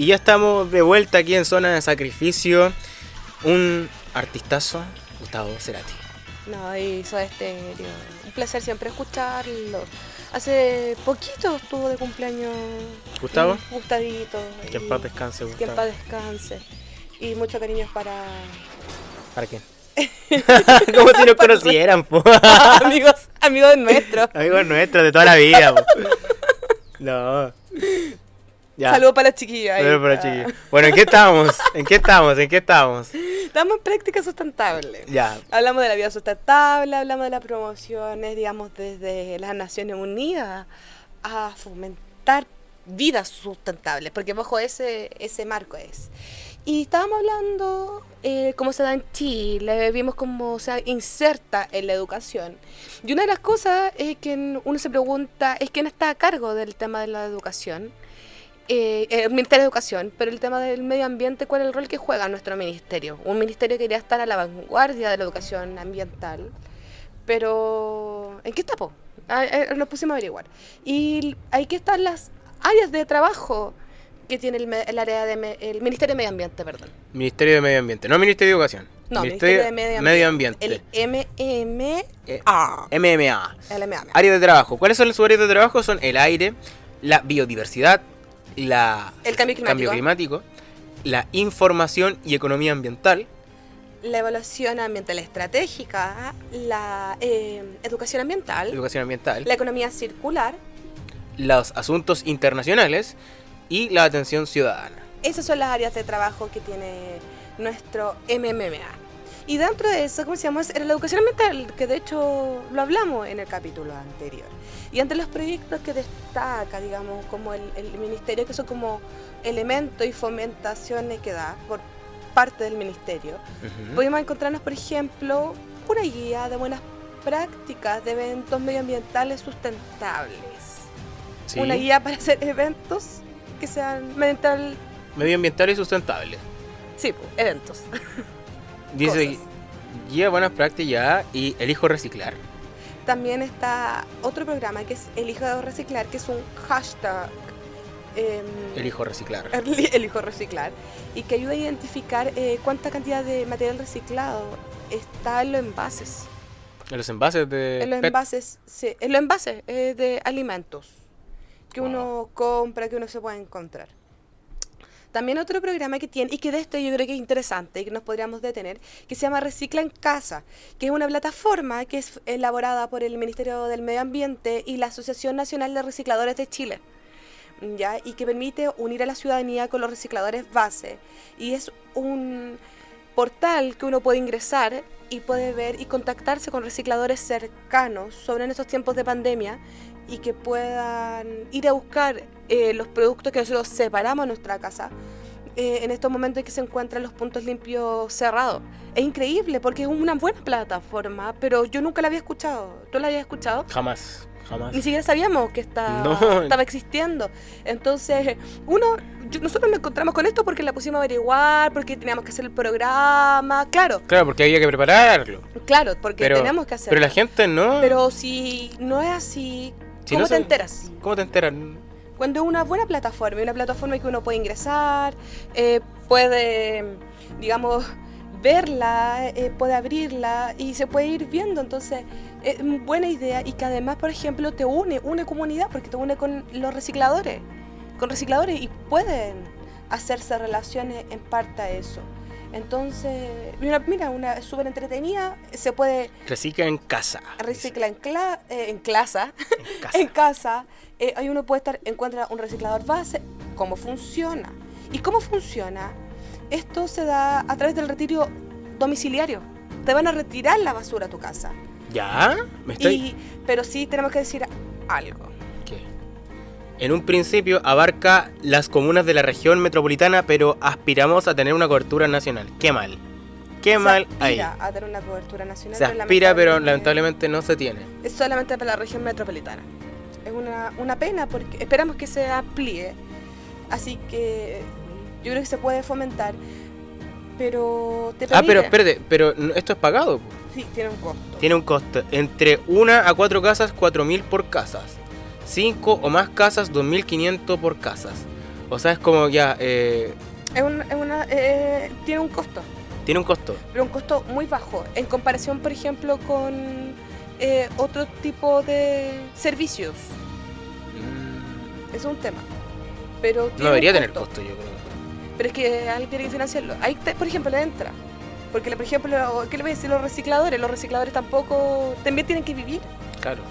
Y ya estamos de vuelta aquí en Zona de Sacrificio. Un artistazo, Gustavo Cerati. No, y Soda Stereo. Un placer siempre escucharlo. Hace poquito estuvo de cumpleaños. ¿Gustavo? un Gustavito. Que en paz descanse, Que en Gustavo. paz descanse. Y mucho cariño para ¿Para qué? <laughs> Como si nos conocieran, po. <laughs> amigos, amigos nuestros. Amigos nuestros de toda la vida, po. No. Ya. Saludos para los chiquillos. ahí. Saludos para los Ah. chiquillos. Bueno, ¿en qué estamos? ¿En qué estamos? ¿En qué estamos? Estamos en práctica sustentable. Ya. Hablamos de la vida sustentable, hablamos de las promociones, digamos, desde las Naciones Unidas a fomentar vidas sustentables, porque bajo ese, ese marco es. Y estábamos hablando eh, cómo se da en Chile, vimos cómo se inserta en la educación. Y una de las cosas es que uno se pregunta, es quién está a cargo del tema de la educación. Eh, el Ministerio de Educación, pero el tema del medio ambiente, ¿cuál es el rol que juega nuestro ministerio? Un ministerio que quería estar a la vanguardia de la educación ambiental, pero ¿en qué está? po? Ah, eh, Nos pusimos a averiguar. Y hay que estar las áreas de trabajo que tiene el, área de me- el Ministerio de Medio Ambiente, perdón. Ministerio de Medio Ambiente, no Ministerio de Educación. No, Ministerio Ministerio de Medio Medio Ambiente. Ambiente. El MMA. Eh, MMA. El MMA. Áreas de trabajo. ¿Cuáles son sus áreas de trabajo? Son el aire, la biodiversidad, la El cambio climático. climático, la información y economía ambiental, La evaluación ambiental estratégica, la eh, educación ambiental, educación ambiental, la economía circular. los asuntos internacionales y la atención ciudadana. Esas son las áreas de trabajo que tiene nuestro MMMA. Y dentro de eso, ¿cómo se llama? Era la educación ambiental, que de hecho lo hablamos en el capítulo anterior. Y entre los proyectos que destaca, digamos, como el, el ministerio, que son como elementos y fomentaciones que da por parte del ministerio, Ujú. podemos encontrarnos, por ejemplo, una guía de buenas prácticas de eventos medioambientales sustentables. Sí. Una guía para hacer eventos que sean medioambiental... Medioambiental y sustentable. Sí, eventos. Dice <laughs> guía buenas prácticas y elijo reciclar. También está otro programa que es Elijo Reciclar, que es un hashtag. em, Elijo reciclar. <laughs> Eli- Elijo Reciclar. Y que ayuda a identificar eh, cuánta cantidad de material reciclado está en los envases. En los envases de en los PET. envases, sí, en los envases eh, de alimentos que Wow. uno compra, que uno se puede encontrar. También otro programa que tiene, y que de esto yo creo que es interesante y que nos podríamos detener, que se llama Recicla en Casa, que es una plataforma que es elaborada por el Ministerio del Medio Ambiente y la Asociación Nacional de Recicladores de Chile. ¿ya? y que permite unir a la ciudadanía con los recicladores base. Y es un portal que uno puede ingresar y puede ver y contactarse con recicladores cercanos sobre en estos tiempos de pandemia y que puedan ir a buscar eh, los productos que nosotros separamos en nuestra casa eh, en estos momentos en que se encuentran los puntos limpios cerrados. Es increíble porque es una buena plataforma, pero yo nunca la había escuchado. ¿Tú la habías escuchado? Jamás, jamás. Ni siquiera sabíamos que está- No. <laughs> estaba existiendo. Entonces, uno, yo- nosotros nos encontramos con esto porque la pusimos a averiguar, porque teníamos que hacer el programa. Claro, Claro, porque había que prepararlo. claro, porque Pero, tenemos que hacerlo. pero la gente no. Pero si no es así, Si ¿cómo no te enteras? ¿Cómo te enteras? Cuando es una buena plataforma, una plataforma que uno puede ingresar, eh, puede, digamos, verla, eh, puede abrirla y se puede ir viendo. Entonces, es una buena idea y que además, por ejemplo, te une, une comunidad, porque te une con los recicladores, con recicladores y pueden hacerse relaciones en parte a eso. Entonces, mira, mira una súper entretenida, se puede Recicla en casa. reciclar en, cla- eh, en clase, En <laughs> casa. en casa, eh, ahí uno puede estar, encuentra un reciclador base, cómo funciona. ¿Y cómo funciona? Esto se da a través del retiro domiciliario. Te van a retirar la basura a tu casa. ¿Ya? ¿Me estoy...? Y, pero sí tenemos que decir algo. En un principio abarca las comunas de la región metropolitana, pero aspiramos a tener una cobertura nacional. Qué mal. Qué Se mal ahí. aspira a tener una cobertura nacional. Se aspira, pero lamentablemente no se tiene. es solamente para la región metropolitana. Es una, una pena porque esperamos que se amplíe. Así que yo creo que se puede fomentar. Pero te Ah, pero espérate, pero esto es pagado. Sí, tiene un costo. Tiene un costo. Entre una a cuatro casas, 4.000 por casas. Cinco o más casas, 2.500 por casas. O sea, es como ya... eh, Es un- es una, eh, tiene un costo, tiene un costo. pero un costo muy bajo en comparación, por ejemplo, con eh, otro tipo de servicios. Mm, Es un tema. Pero No debería tener costo, yo creo. Pero es que alguien tiene que financiarlo. Ahí, te- por ejemplo, le entra. Porque, por ejemplo, ¿qué le voy a decir los recicladores? Los recicladores tampoco, también tienen que vivir. Claro.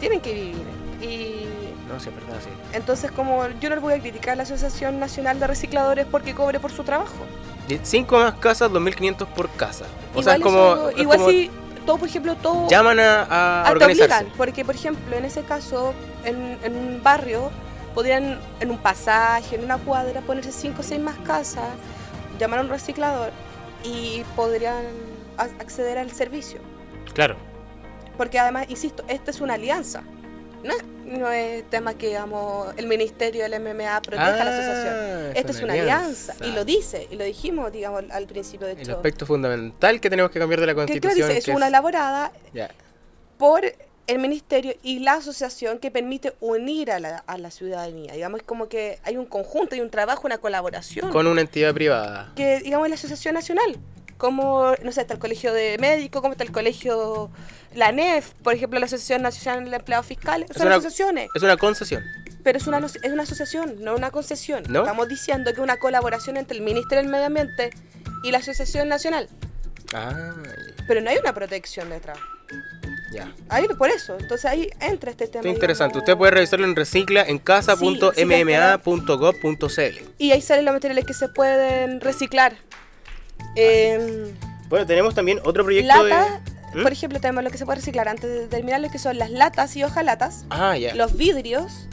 Tienen que vivir. Y No, sí, es verdad, sí. entonces, como yo no le voy a criticar a la Asociación Nacional de Recicladores porque cobre por su trabajo. Cinco más casas, 2.500 por casa. O sea, es como... eso- es igual como si todo, por ejemplo, todo... Llaman a, a te organizarse. obligan, porque por ejemplo, en ese caso, en, en un barrio, podrían en un pasaje, en una cuadra, ponerse cinco o seis más casas, llamar a un reciclador y podrían a- acceder al servicio. Claro. Porque además, insisto, esta es una alianza. No es, no es tema que digamos, el ministerio del MMA proteja a la asociación. Ah, Esta es una alianza. Y lo dice, y lo dijimos, digamos, al principio de El hecho. aspecto fundamental que tenemos que cambiar de la que claro, Constitución. dice, es que una elaborada por el ministerio y la asociación que permite unir a la, a la ciudadanía. Digamos, es como que hay un conjunto, hay un trabajo, una colaboración. Con una entidad privada. que, digamos, es la Asociación Nacional. Como, no sé, está el colegio de médicos, como está el colegio, la NEF, por ejemplo, la Asociación Nacional de Empleados Fiscales. Son una- asociaciones, Es una concesión. pero es una, es una asociación, no una concesión. ¿No? Estamos diciendo que es una colaboración entre el Ministerio del Medio Ambiente y la Asociación Nacional. Ah, Pero no hay una protección detrás. ya. Ahí, por eso. Entonces ahí entra este tema. Qué interesante. digamos. Usted puede revisarlo en recicla en casa.mma.gov.cl. Y ahí salen los materiales que se pueden reciclar. Em, Bueno, tenemos también otro proyecto latas, de... ¿Mm? por ejemplo, tenemos lo que se puede reciclar antes de terminar, lo que son las latas y hojalatas, Ah, ya. los vidrios,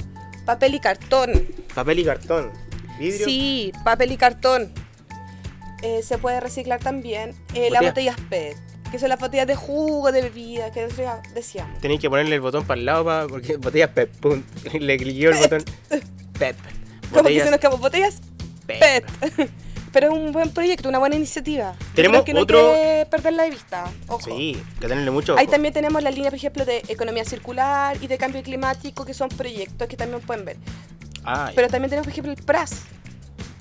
papel y cartón. Papel y cartón. Vidrio. Sí, papel y cartón. Eh, se puede reciclar también eh, las Botella. botellas PET, que son las botellas de jugo, de bebida, que decía- decíamos. Tenéis que ponerle el botón para el lado porque <laughs> botellas PEP. pum. Le cliqueó el botón <laughs> PEP. Como que Botellas se nos botellas. PET. Pero es un buen proyecto, una buena iniciativa. Tenemos que no otro- hay que perderla de vista. Ojo. Sí, que tenerle mucho Ahí ojo. también tenemos la línea, por ejemplo, de economía circular y de cambio climático, que son proyectos que también pueden ver. Ah. Pero también tenemos, por ejemplo, el PRAS.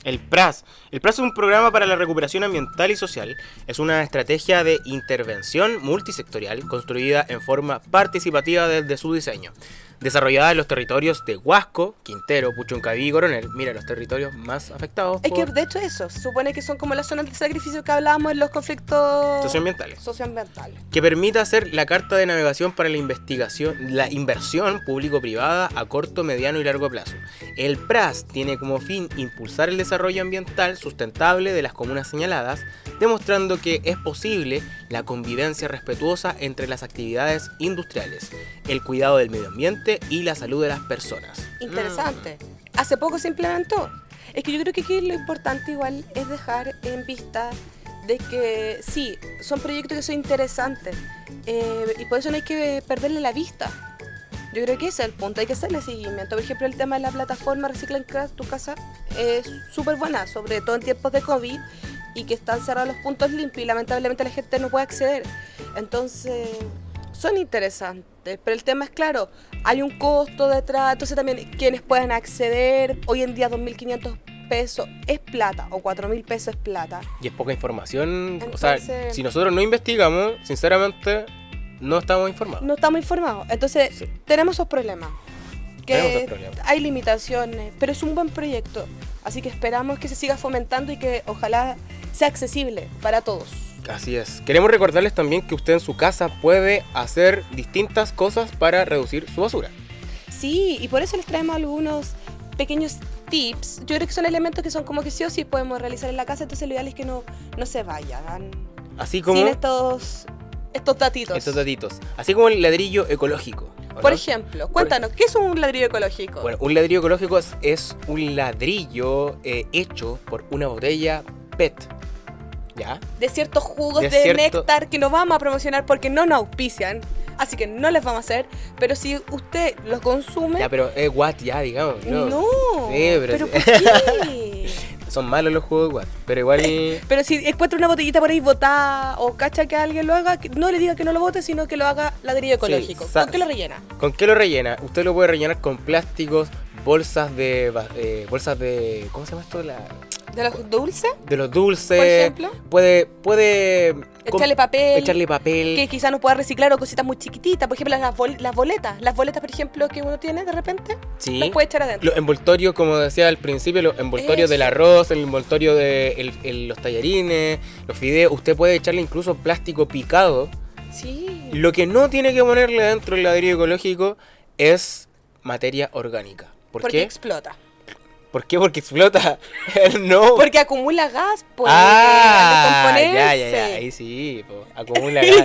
El PRAS. El PRAS es un programa para la recuperación ambiental y social. Es una estrategia de intervención multisectorial construida en forma participativa desde su diseño. Desarrollada en los territorios de Huasco, Quintero, Puchuncaví y Coronel. Mira, los territorios más afectados Es que, por de hecho, eso, supone que son como las zonas de sacrificio que hablábamos en los conflictos socioambientales. socioambientales. que permita hacer la carta de navegación para la investigación, la inversión público-privada a corto, mediano y largo plazo. El PRAS tiene como fin impulsar el desarrollo ambiental sustentable de las comunas señaladas, demostrando que es posible la convivencia respetuosa entre las actividades industriales, el cuidado del medio ambiente y la salud de las personas. Interesante. Hace poco se implementó. Es que yo creo que aquí lo importante igual es dejar en vista de que sí, son proyectos que son interesantes eh, y por eso no hay que perderle la vista. Yo creo que ese es el punto, hay que hacerle seguimiento. Por ejemplo, el tema de la plataforma Recicla en tu casa es súper buena, sobre todo en tiempos de COVID y que están cerrados los puntos limpios y lamentablemente la gente no puede acceder. Entonces, son interesantes, pero el tema es claro, hay un costo detrás, entonces también quienes pueden acceder, hoy en día 2.500 pesos es plata o 4.000 pesos es plata. Y es poca información, o sea, si nosotros no investigamos, sinceramente, no estamos informados. No estamos informados, entonces Sí. tenemos esos problemas. Que Tenemos esos problemas. hay limitaciones, pero es un buen proyecto, así que esperamos que se siga fomentando y que ojalá sea accesible para todos. Así es. Queremos recordarles también que usted en su casa puede hacer distintas cosas para reducir su basura. Sí, y por eso les traemos algunos pequeños tips. Yo creo que son elementos que son como que sí o sí podemos realizar en la casa, entonces lo ideal es que no, no se vayan Así como sin estos, estos datitos. estos datitos. Así como el ladrillo ecológico. ¿o Por no? ejemplo, cuéntanos, ¿qué es un ladrillo ecológico? Bueno, un ladrillo ecológico es, es un ladrillo eh, hecho por una botella PET. ¿Ya? de ciertos jugos de de, cierto- néctar que no vamos a promocionar porque no nos auspician, así que no les vamos a hacer, pero si usted los consume, Ya, pero es Watt ya, digamos. no, No. Sí, pero ¿por qué? <laughs> Son malos los juegos de Watt. Pero igual... <laughs> Pero si encuentra una botellita por ahí botada o cacha que alguien lo haga, no le diga que no lo bote, sino que lo haga ladrillo ecológico. ¿Con qué lo rellena? ¿Con qué lo rellena? Usted lo puede rellenar con plásticos, bolsas de... eh, bolsas de... ¿Cómo se llama esto? La, ¿De los dulces? de los dulces. Por ejemplo. Puede... puede Echarle papel. Echarle papel. Que quizás no pueda reciclar o cositas muy chiquititas. Por ejemplo, las, bol- las boletas. Las boletas, por ejemplo, que uno tiene de repente, Sí. las puede echar adentro. Los envoltorios, como decía al principio, los envoltorios del arroz, el envoltorio de el- el- los tallarines, los fideos. Usted puede echarle incluso plástico picado. Sí. Lo que no tiene que ponerle dentro del ladrillo ecológico es materia orgánica. ¿Por porque qué? explota. ¿Por qué? Porque explota. <laughs> no. Porque acumula gas, pues. ah, al ya, ya, ya. Ahí sí, po, acumula <laughs> gas.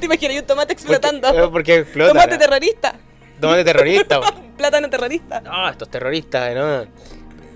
¿Te imaginas un tomate explotando? Porque, porque explota. tomate ¿no? terrorista. Tomate terrorista. <laughs> Plátano terrorista. No, estos terroristas, no.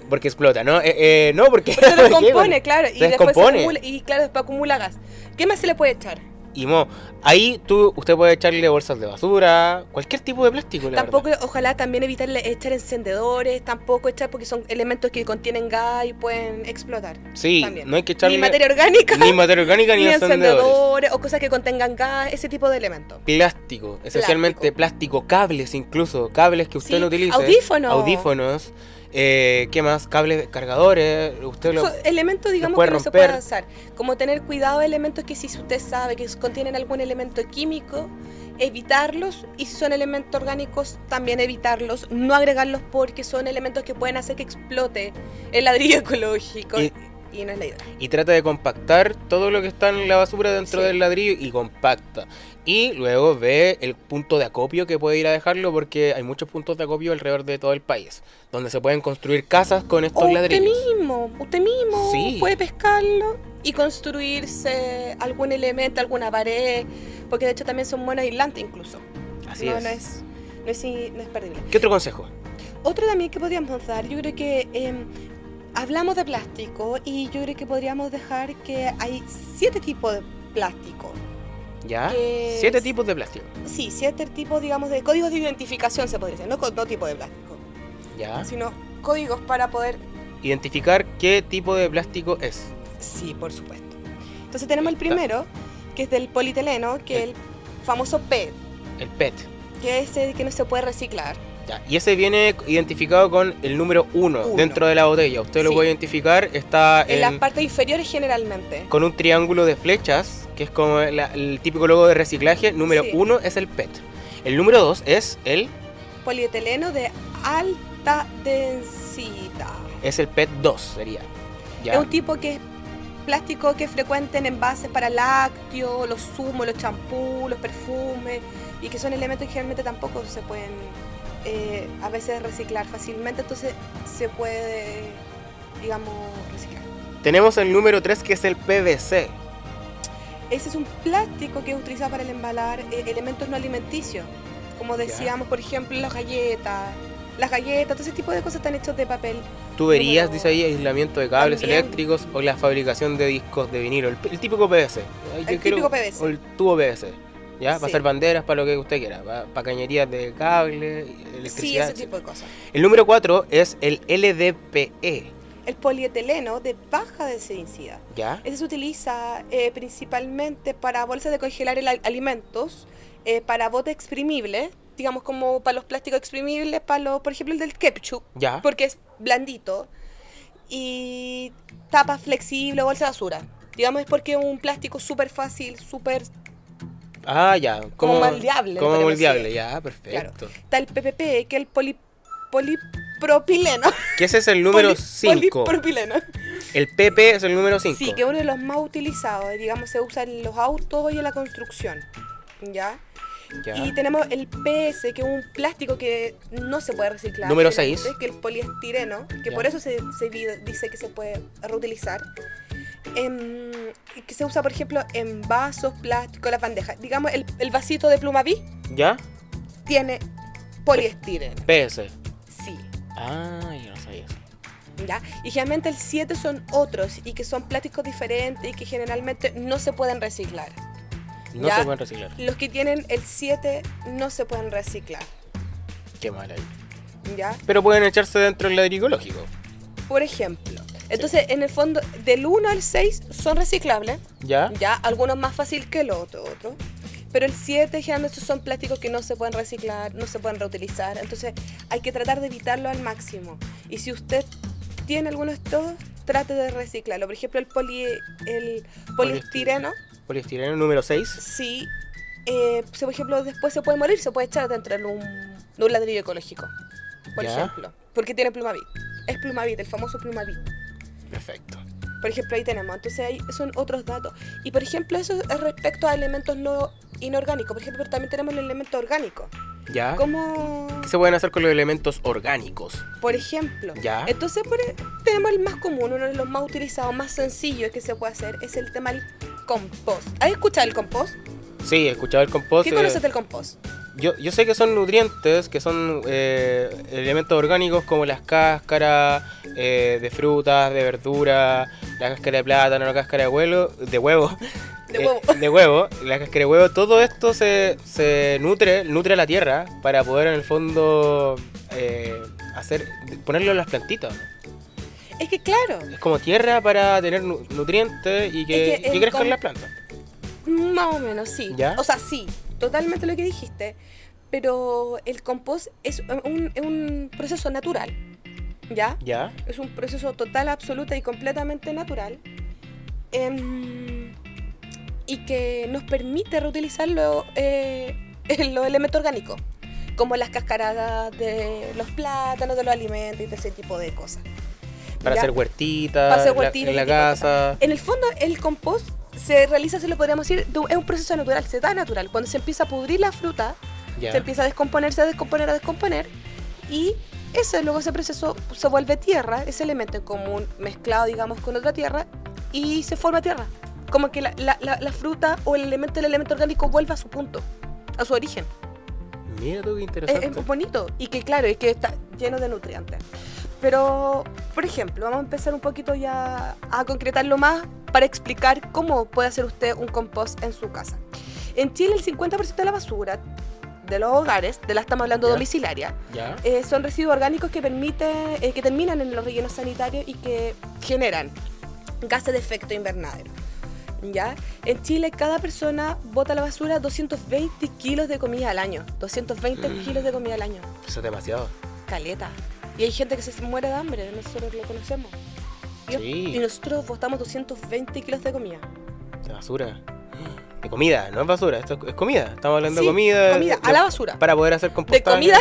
Porque explota, ¿no? Eh, eh, no, porque. Se ¿por qué? descompone, claro. Y Se después se acumula, y claro, después acumula gas. ¿Qué más se le puede echar? Y mo, ahí tú, usted puede echarle bolsas de basura, cualquier tipo de plástico, la tampoco, verdad. ojalá también evitar echar encendedores, tampoco echar porque son elementos que contienen gas y pueden explotar. Sí, también. no hay que echarle Ni materia orgánica, ni materia orgánica ni, <laughs> ni encendedores. encendedores o cosas que contengan gas, ese tipo de elementos. Plástico, esencialmente plástico. cables incluso, cables que usted Sí, no utilice. audífonos. Audífonos. Eh, ¿Qué más? Cables, cargadores. Usted lo. Elementos, digamos, puede que no se pueden usar. Como tener cuidado de elementos que si usted sabe que contienen algún elemento químico, evitarlos. Y si son elementos orgánicos, también evitarlos. No agregarlos porque son elementos que pueden hacer que explote el ladrillo <laughs> ecológico. Y- Y, no es la idea. y trata de compactar todo lo que está en la basura dentro Sí. del ladrillo y compacta. Y luego ve el punto de acopio que puede ir a dejarlo porque hay muchos puntos de acopio alrededor de todo el país, donde se pueden construir casas con estos O usted ladrillos. mismo, usted mismo Sí. puede pescarlo y construirse algún elemento, alguna pared, porque de hecho también son buenos aislantes incluso. Así no, es. no es, no es, no es perdible. ¿Qué otro consejo? Otro también que podríamos dar, yo creo que em, hablamos de plástico y yo creo que podríamos dejar que hay siete tipos de plástico. ¿Ya? Siete es- tipos de plástico. Sí, siete tipos, digamos, de códigos de identificación se podría decir, no, no tipo de plástico, ¿Ya? sino códigos para poder Identificar qué tipo de plástico es. Sí, por supuesto. Entonces tenemos el primero, que es del polietileno, que es el famoso PET, El PET. que es el que no se puede reciclar. Ya, Y ese viene identificado con el número 1 Uno. dentro de la botella. Usted lo Sí. puede identificar, está En las en- partes inferiores generalmente. con un triángulo de flechas, que es como la- el típico logo de reciclaje. Número Sí. 1 es el PET. El número 2 es el, Polietileno de alta densidad. es el PET 2, sería. Es ¿Ya? un tipo que es plástico que es frecuente en envases para lácteos, los zumos, los champús, los perfumes, y que son elementos que generalmente tampoco se pueden eh, a veces reciclar fácilmente, entonces se puede, digamos, reciclar. Tenemos el número 3 que es el PVC. Ese es un plástico que es utilizado para el embalar eh, elementos no alimenticios, como decíamos, por ejemplo, las galletas. Las galletas, todo ese tipo de cosas están hechos de papel. Tuberías, dice ahí, aislamiento de cables También. eléctricos o la fabricación de discos de vinilo. El, el típico PVC. Yo El quiero- típico PVC. O el tubo PVC. ¿Ya? Para Sí. hacer banderas, para lo que usted quiera. Para cañerías de cable, Sí, electricidad. ese tipo de cosas. El número 4 es el LDPE. El polietileno de baja densidad. ¿Ya? Ese se utiliza eh, principalmente para bolsas de congelar el al- alimentos, eh, para botes exprimibles, digamos como para los plásticos exprimibles, para los, por ejemplo el del ketchup, ¿Ya? porque es blandito, y tapas flexibles, bolsa de basura. Digamos es porque es un plástico súper fácil, súper... Ah, ya. Como moldeable, Como moldeable, ya, perfecto. Está el PPP, que es el poli, polipropileno. Que ese es el número Poli- 5. Polipropileno. El PP es el número 5. Sí, que es uno de los más utilizados, digamos, se usa en los autos y en la construcción. ¿Ya? Ya. Y tenemos el PS, que es un plástico que no se puede reciclar. Número generalmente, seis. Que es el poliestireno, que Ya. por eso se, dice que se puede reutilizar. Em, que se usa, por ejemplo, en vasos, plásticos, las bandejas. Digamos, el, el vasito de Plumaví ¿Ya? tiene poliestireno. PS. Sí. Ah, yo no sabía eso. ¿Ya? Y generalmente el 7 son otros y que son plásticos diferentes y que generalmente no se pueden reciclar. No Ya. se pueden reciclar. Los que tienen el 7 no se pueden reciclar. Qué mal ahí. ¿Ya? Pero pueden echarse dentro del ladrillo ecológico. Por ejemplo. Entonces, en el fondo, del 1 al 6 son reciclables. ¿Ya? Ya, algunos más fácil que el otro, otro. Pero el 7 generalmente son plásticos que no se pueden reciclar, no se pueden reutilizar. Entonces, hay que tratar de evitarlo al máximo. Y si usted tiene alguno de estos, trate de reciclarlo. Por ejemplo, el, poli, el poliestireno, Poliestireno número 6. sí, eh, por ejemplo, después se puede morir, se puede echar dentro de un, de un ladrillo ecológico. Por Ya. ejemplo, porque tiene plumavit. Es plumavit, el famoso plumavit. Perfecto. Por ejemplo, ahí tenemos. Entonces, ahí son otros datos. Y por ejemplo, eso es respecto a elementos no inorgánicos. Por ejemplo, pero también tenemos el elemento orgánico. ¿Ya? Como, ¿Qué se pueden hacer con los elementos orgánicos? por ejemplo, Ya. entonces por e- tenemos el más común, uno de los más utilizados, más sencillos que se puede hacer, es el tema del compost. ¿Has escuchado el compost? Sí, he escuchado el compost. ¿Qué eh, conoces del compost? yo, yo sé que son nutrientes, que son eh, elementos orgánicos como las cáscaras eh, de frutas, de verduras, la cáscara de plátano, la cáscara de huevo, de huevo. <laughs> De eh, huevo. de huevo, la cáscara de huevo, todo esto se, se nutre, nutre a la tierra para poder en el fondo eh, hacer, ponerlo en las plantitas. Es que claro, Es como tierra para tener nu- nutrientes y que, Es que el que crezcan las plantas. más o menos, sí. ¿Ya? O sea, sí, totalmente lo que dijiste. Pero el compost es un, es un proceso natural. ¿Ya? ¿Ya? Es un proceso total, absoluta y completamente natural. em, y que nos permite reutilizar lo, eh, <laughs> los elementos orgánicos, como las cascaradas de los plátanos, de los alimentos y de ese tipo de cosas. Para ¿ya? hacer huertitas Para hacer la- huertitas, en la tipo de casa. En el fondo, el compost se realiza, se lo podríamos decir, de un- es un proceso natural, se da natural. Cuando se empieza a pudrir la fruta, se empieza a descomponerse, a descomponer, a descomponer, y ese, luego ese proceso se vuelve tierra, ese elemento en común mezclado, digamos, con otra tierra, y se forma tierra. Como que la, la- la- la fruta o el elemento, el elemento orgánico vuelve a su punto, a su origen. Mira tú qué Es, interesante. es bonito y que claro, es que está lleno de nutrientes. Pero, por ejemplo, vamos a empezar un poquito ya a concretarlo más para explicar cómo puede hacer usted un compost en su casa. En Chile el 50% de la basura de los hogares, de la estamos hablando Ya. domiciliaria, ¿Ya? eh, son residuos orgánicos que permiten, eh, que terminan en los rellenos sanitarios y que generan gases de efecto invernadero. ¿Ya? En Chile cada persona bota a la basura 220 kilos de comida al año. 220 Mm. kilos de comida al año. Eso es demasiado. Caleta. Y hay gente que se muere de hambre, nosotros lo conocemos. Sí. y nosotros botamos 220 kilos de comida. De basura. De comida, no es basura, esto es comida. Estamos hablando Sí, de comida. comida, a de- la basura. Para poder hacer De compostaje. comida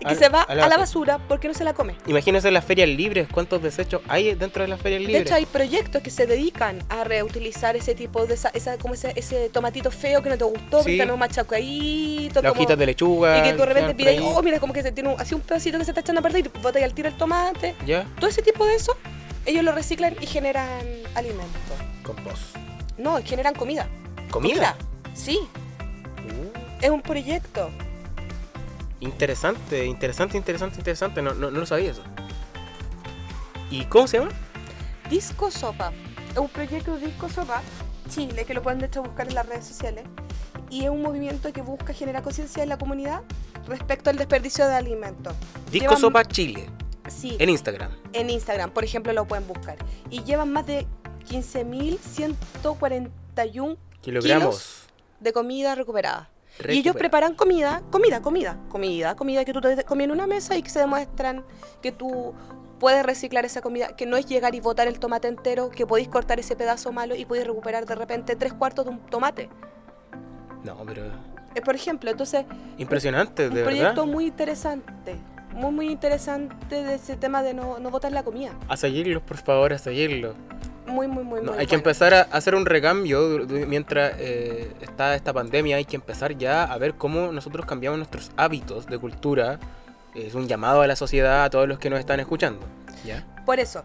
y <laughs> que se va a a la basura. porque no se la come. Imagínense las ferias libres, cuántos desechos hay dentro de las ferias De libres. hecho, hay proyectos que se dedican a reutilizar ese tipo de esa, esa- como ese, ese tomatito feo que no te gustó, Sí. porque está medio machacaíto. las hojitas de lechuga. Y que tú de repente pides, oh, mira, como que se tiene un, así un pedacito que se está echando a perder y bota ahí al tiro el tomate. ¿Ya? Todo ese tipo de eso, ellos lo reciclan y generan alimentos. Compost. No, generan comida. ¿Comida? Sí, Uh, es un proyecto. interesante, interesante, interesante, interesante. No, no, no lo sabía eso. ¿Y cómo se llama? Disco Sopa. Es un proyecto de Disco Sopa Chile, que lo pueden de hecho buscar en las redes sociales. Y es un movimiento que busca generar conciencia en la comunidad respecto al desperdicio de alimentos. Disco Llevan- Sopa Chile. Sí, En Instagram. en Instagram, por ejemplo, lo pueden buscar. Y llevan más de 15.141 Kilogramos. de comida recuperada. Y ellos preparan comida, comida, comida, comida, comida que tú te comes en una mesa y que se demuestran que tú puedes reciclar esa comida, que no es llegar y botar el tomate entero, que podéis cortar ese pedazo malo y podéis recuperar de repente tres cuartos de un tomate. No, pero Eh, por ejemplo, entonces, impresionante, un proyecto muy interesante, muy, muy interesante de ese tema de no, no botar la comida. A seguirlos, por favor, a seguirlos. Muy, muy, muy, No, muy hay que bueno. empezar a hacer un recambio mientras eh, está esta pandemia. Hay que empezar ya a ver cómo nosotros cambiamos nuestros hábitos de cultura. Es un llamado a la sociedad, a todos los que nos están escuchando. ¿Ya? Por eso,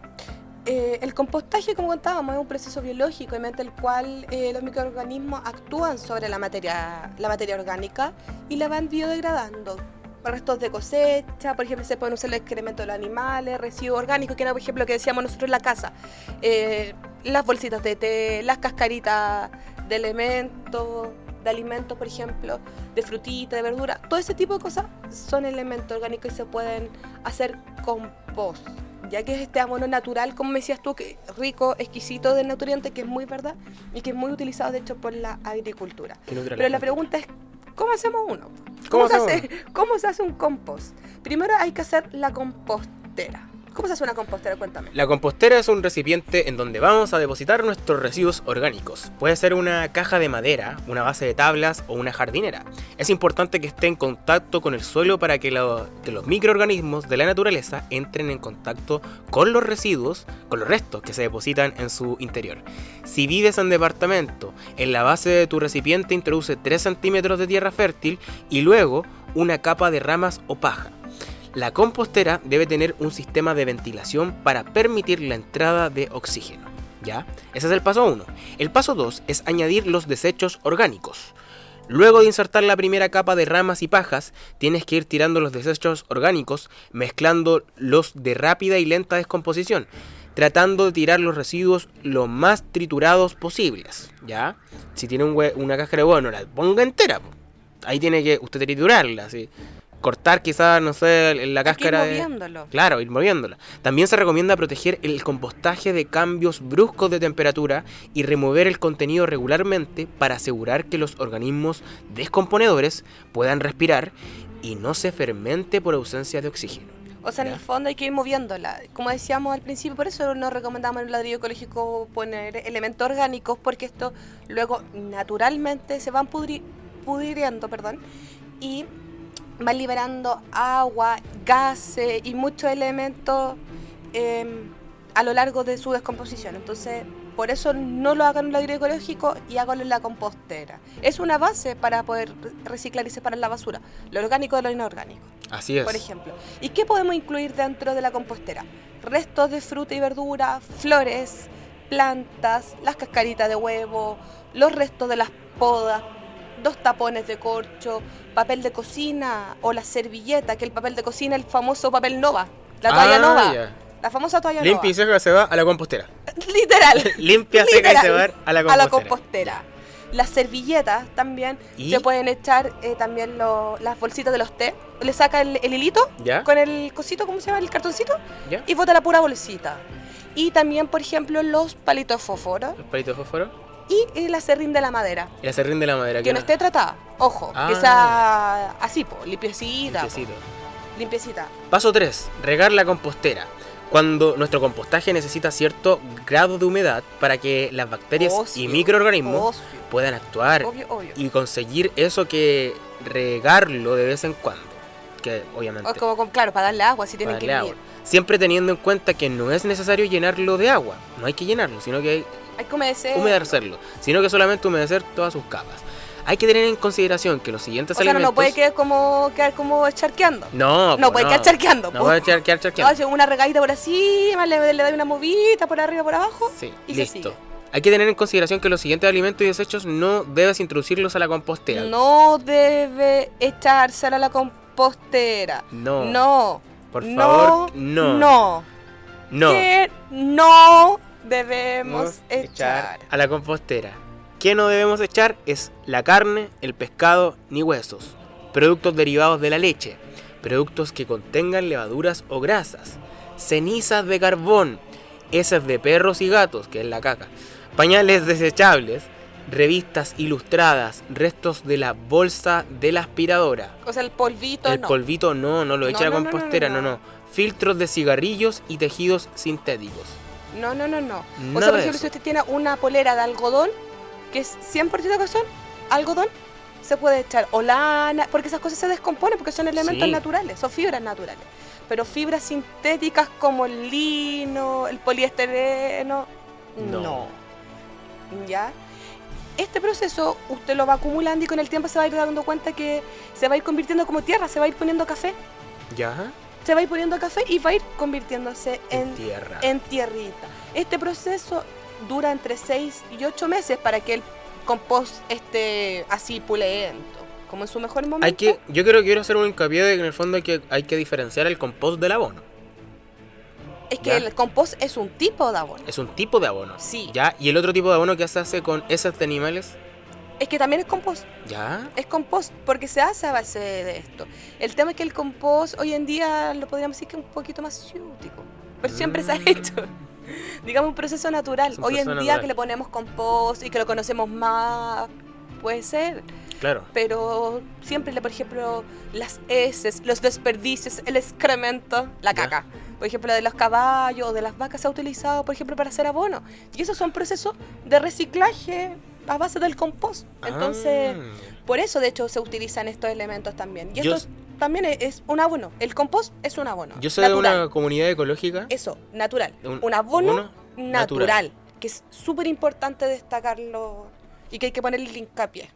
eh, el compostaje, como contábamos, es un proceso biológico mediante el cual eh, los microorganismos actúan sobre la materia, la materia orgánica y la van biodegradando. Restos de cosecha, por ejemplo, se pueden usar los excrementos de los animales, residuos orgánicos, que era, por ejemplo, lo que decíamos nosotros en la casa. Eh, las bolsitas de té, las cascaritas de elementos, de alimentos, por ejemplo, de frutita, de verdura. Todo ese tipo de cosas son elementos orgánicos y se pueden hacer compost ya que es este abono natural, como me decías tú, que rico, exquisito de nutrientes, que es muy verdad y que es muy utilizado de hecho por la agricultura. Pero la pregunta es, ¿cómo hacemos uno? ¿Cómo se hacemos hace, <laughs> ¿Cómo se hace un compost? Primero hay que hacer la compostera. ¿Cómo se hace una compostera? Cuéntame. La compostera es un recipiente en donde vamos a depositar nuestros residuos orgánicos. Puede ser una caja de madera, una base de tablas o una jardinera. Es importante que esté en contacto con el suelo para que, lo- que los microorganismos de la naturaleza entren en contacto con los residuos, con los restos que se depositan en su interior. Si vives en departamento, en la base de tu recipiente introduce 3 centímetros de tierra fértil y luego una capa de ramas o paja. La compostera debe tener un sistema de ventilación para permitir la entrada de oxígeno. ¿Ya? Ese es el paso 1. El paso 2 es añadir los desechos orgánicos. Luego de insertar la primera capa de ramas y pajas, tienes que ir tirando los desechos orgánicos, mezclando los de rápida y lenta descomposición, tratando de tirar los residuos lo más triturados posibles. ¿Ya? Si tiene una cáscara de huevo, la ponga entera. Ahí tiene que usted triturarla, así. Cortar quizás, no sé, la que ir cáscara de... moviéndolo. Claro, ir moviéndola. También se recomienda proteger el compostaje de cambios bruscos de temperatura y remover el contenido regularmente para asegurar que los organismos descomponedores puedan respirar y no se fermente por ausencia de oxígeno. O sea, en el fondo hay que ir moviéndola. Como decíamos al principio, por eso nos recomendamos en el ladrillo ecológico poner elementos orgánicos, porque esto luego naturalmente se van pudri- pudriendo, perdón, y van liberando agua, gases y muchos elementos em, a lo largo de su descomposición. Entonces, por eso no lo hagan en el ladrillo ecológico y háganlo en la compostera. Es una base para poder reciclar y separar la basura, lo orgánico de lo inorgánico Así es. por ejemplo. ¿Y qué podemos incluir dentro de la compostera? Restos de fruta y verdura, flores, plantas, las cascaritas de huevo, los restos de las podas, dos tapones de corcho, papel de cocina o la servilleta, que el papel de cocina, el famoso papel Nova, la toalla Ah, Nova, la famosa toalla Limpia y seca se va a la compostera. <laughs> Literal. <laughs> Limpia, seca y se va a la compostera. compostera. Las servilletas también ¿Y? se pueden echar eh, también lo- las bolsitas de los té. Le saca el, el hilito ¿Ya? con el cosito, ¿cómo se llama? El cartoncito ¿Ya? y bota la pura bolsita. Y también, por ejemplo, los palitos de fósforo Los palitos de fósforo. Y, la serrín de la madera. Y la serrín de la madera. Que no esté tratada, ojo, que Ah. sea así, po, limpiecita. po, limpiecita. Paso 3. Regar la compostera. Cuando nuestro compostaje necesita cierto grado de humedad para que las bacterias y microorganismos obvio, puedan actuar Obvio, obvio. y conseguir eso que regarlo de vez en cuando. Que obviamente O como con, claro, para darle agua, si tienen que agua. Siempre teniendo en cuenta que no es necesario llenarlo de agua. No hay que llenarlo, sino que hay Hay que humedecer. humedecerlo. Sino que solamente humedecer todas sus capas. Hay que tener en consideración que los siguientes O sea, no, alimentos... no puede quedar como, quedar como charqueando. No, No po, puede quedar charqueando. No po. puede quedar, quedar charqueando. Una regadita por encima, le, le doy una movida por arriba, por abajo. Sí, y se listo. sigue. Hay que tener en consideración que los siguientes alimentos y desechos no debes introducirlos a la compostera. No debe echársela a la compostera. No. No. Por no, favor, no. No. No. Que no debemos echar. a la compostera. ¿Qué no debemos echar? Es la carne, el pescado ni huesos. Productos derivados de la leche. Productos que contengan levaduras o grasas. Cenizas de carbón. Heces de perros y gatos, que es la caca. Pañales desechables. Revistas ilustradas. Restos de la bolsa de la aspiradora. O sea, el polvito El no. polvito no, no lo echa a la no, no, compostera, no, no. no. Filtros de cigarrillos y tejidos sintéticos. No, no, no, no. O sea, por ejemplo, si usted tiene una polera de algodón, que es 100% que son algodón, se puede echar. O lana, porque esas cosas se descomponen porque son elementos Sí. naturales, son fibras naturales. Pero fibras sintéticas como el lino, el poliestereno, No. no. ¿Ya? Este proceso usted lo va acumulando y con el tiempo se va a ir dando cuenta que se va a ir convirtiendo como tierra, se va a ir poniendo café, ¿Ya? Se va a ir poniendo café y va a ir convirtiéndose En, en tierra. en tierrita. Este proceso dura entre 6 y 8 meses para que el compost esté así pulento, como en su mejor momento. Hay que, yo creo que quiero hacer un hincapié de que en el fondo hay que, hay que diferenciar el compost del abono. es que ya. el compost es un tipo de abono. Es un tipo de abono. Sí. ¿Ya? Y el otro tipo de abono que se hace con heces de animales. Es que también es compost. ¿Ya? Es compost porque se hace a base de esto. El tema es que el compost hoy en día lo podríamos decir que es un poquito más ciútico. Pero siempre se ha Mm. hecho. <laughs> Digamos un proceso natural. Un hoy en proceso día natural. que le ponemos compost y que lo conocemos más, puede ser. Claro. pero siempre, por ejemplo, las heces, los desperdicios, el excremento, la Ya. caca, por ejemplo, de los caballos o de las vacas se ha utilizado, por ejemplo, para hacer abono. Y esos son procesos de reciclaje a base del compost. Entonces, Ah. por eso, de hecho, se utilizan estos elementos también. Y Yo esto también es, un abono. El compost es un abono. Yo soy de una comunidad ecológica. Eso, natural. un Un, abono natural, natural. que es súper importante destacarlo y que hay que ponerle el hincapié.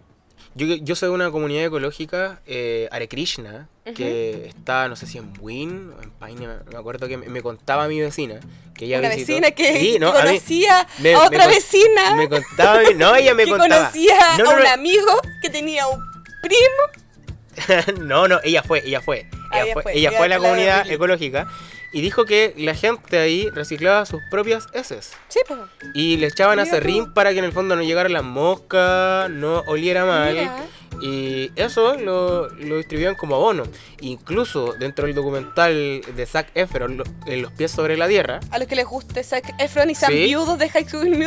Yo, yo soy de una comunidad ecológica, eh, Hare Krishna, que está, no sé si en Win o en Paine, me acuerdo que me, me contaba mi vecina. Que ella una visitó- vecina que, Sí, que no, a mí conocía me- a otra vecina Me contaba, no, ella me <laughs> que contaba. conocía No, no, a un amigo que tenía un primo. <laughs> no, no, ella fue, ella fue. Ah, Ella ella fue, fue, ella ella fue a la comunidad ecológica y dijo que la gente ahí reciclaba sus propias heces. Sí, pues. Y le echaban a Mira tú. para que en el fondo no llegara la mosca, no oliera mal. Mira. Y eso lo, lo distribuían como abono. Incluso dentro del documental de Zac Efron, lo- en Los pies sobre la tierra, A los que les guste Zac Efron y sean Sí. viudos de High School Musical,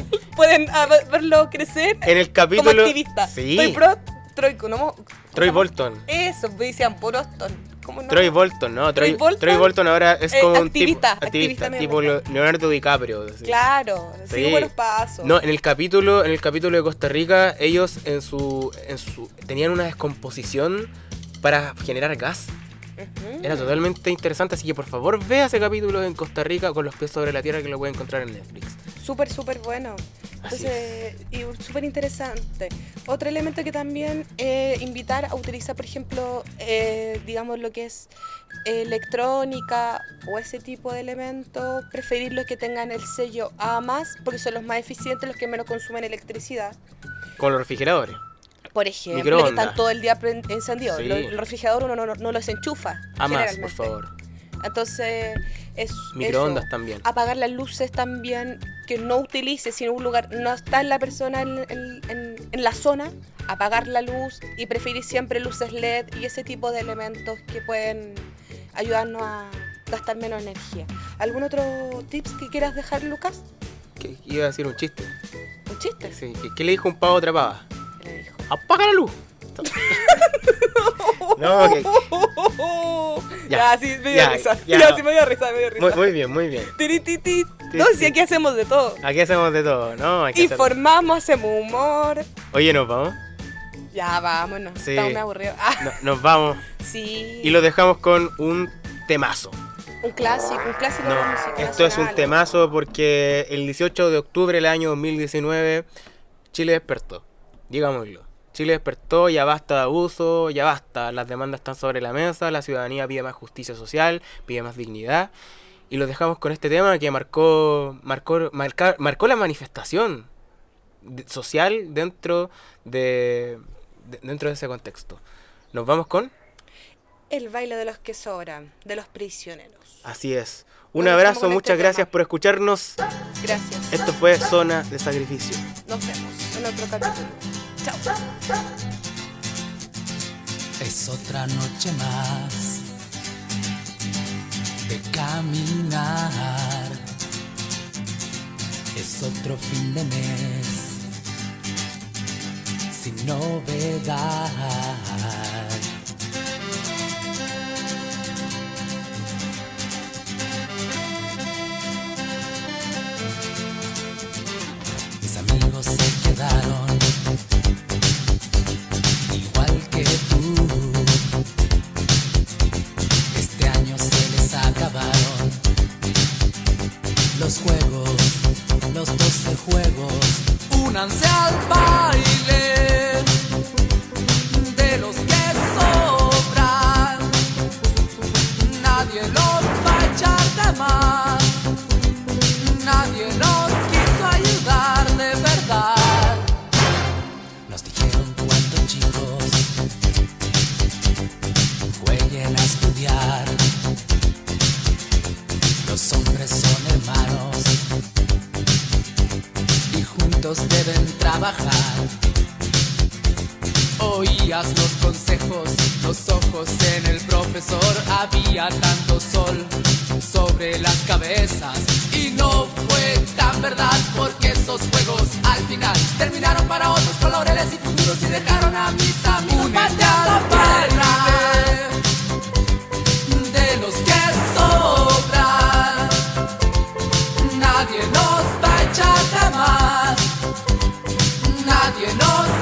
Musical. <laughs> pueden ah, ver- verlo crecer en el como capítulo... activista. Sí, Estoy pro Troy, ¿no? Troy Bolton. Eso, pues, decían Boston. ¿Cómo no? Troy Bolton, ¿no? Troy, Troy Bolton, Troy Bolton ahora es eh, como un activista, tipo, activista tipo. Leonardo DiCaprio. así. Claro, Sí. sigue buenos pasos. No, en el capítulo, en el capítulo de Costa Rica, ellos en su, en su tenían una descomposición para generar gas. Ujú. Era totalmente interesante, así que por favor vea ese capítulo en Costa Rica con los pies sobre la tierra que lo puede encontrar en Netflix. Súper, súper bueno. Entonces, y súper interesante. Otro elemento que también eh, invitar a utilizar, por ejemplo, eh, digamos lo que es electrónica o ese tipo de elementos, preferir los que tengan el sello A porque son los más eficientes, los que menos consumen electricidad. Con los refrigeradores. Por ejemplo, que están todo el día encendidos. Sí. El refrigerador uno no, no, no los enchufa. A más, por favor. Entonces, es Microondas eso. también. Apagar las luces también, que no utilice, si en un lugar no está la persona en, en- en- en la zona, apagar la luz y preferir siempre luces LED y ese tipo de elementos que pueden ayudarnos a gastar menos energía. ¿Algún otro tips que quieras dejar, Lucas? Que iba a decir un chiste. ¿Un chiste? Sí, ¿qué, qué le dijo un pavo a otra pava? ¡Apaga la luz! <laughs> no, <laughs> Ya, Ya, sí, me dio ya, risa. ya. Ya, sí, me dio risa, me dio risa. muy, muy bien, muy bien. Tiri, ti, ti. No, si aquí hacemos de todo. Aquí hacemos de todo, ¿no? Hacer- Informamos, hacemos humor. Oye, nos vamos. Ya, vámonos. Sí. Estamos muy aburridos. Ah, No- nos vamos. sí. Y lo dejamos con un temazo. Un clásico, un clásico de No, la música esto es un temazo porque el 18 de octubre del año 2019 Chile despertó. Digámoslo. Chile despertó, ya basta de abuso, ya basta. Las demandas están sobre la mesa, la ciudadanía pide más justicia social, pide más dignidad. Y los dejamos con este tema que marcó, marcó, marca- marcó la manifestación social dentro de, de- dentro de ese contexto. Nos vamos con... El baile de los que sobran, de los prisioneros. Así es. Un Nos abrazo, este muchas gracias tema. por escucharnos. Gracias. Esto fue Zona de Sacrificio. Nos vemos en otro capítulo. Es otra noche más de caminar. Es otro fin de mes sin novedad. Mis amigos se quedaron los 12 juegos. Únanse al baile de los que sobran. Nadie los va a echar de más. Nadie nos quiso ayudar de verdad. Nos dijeron cuando chicos jueguen a estudiar. Los hombres son hermanos deben trabajar. Oías los consejos, los ojos en el profesor, había tanto sol sobre las cabezas. Y no fue tan verdad porque esos juegos al final terminaron para otros con laureles y futuros y dejaron a mis amigos la parra de los que sobran. Nadie nos va a echar you know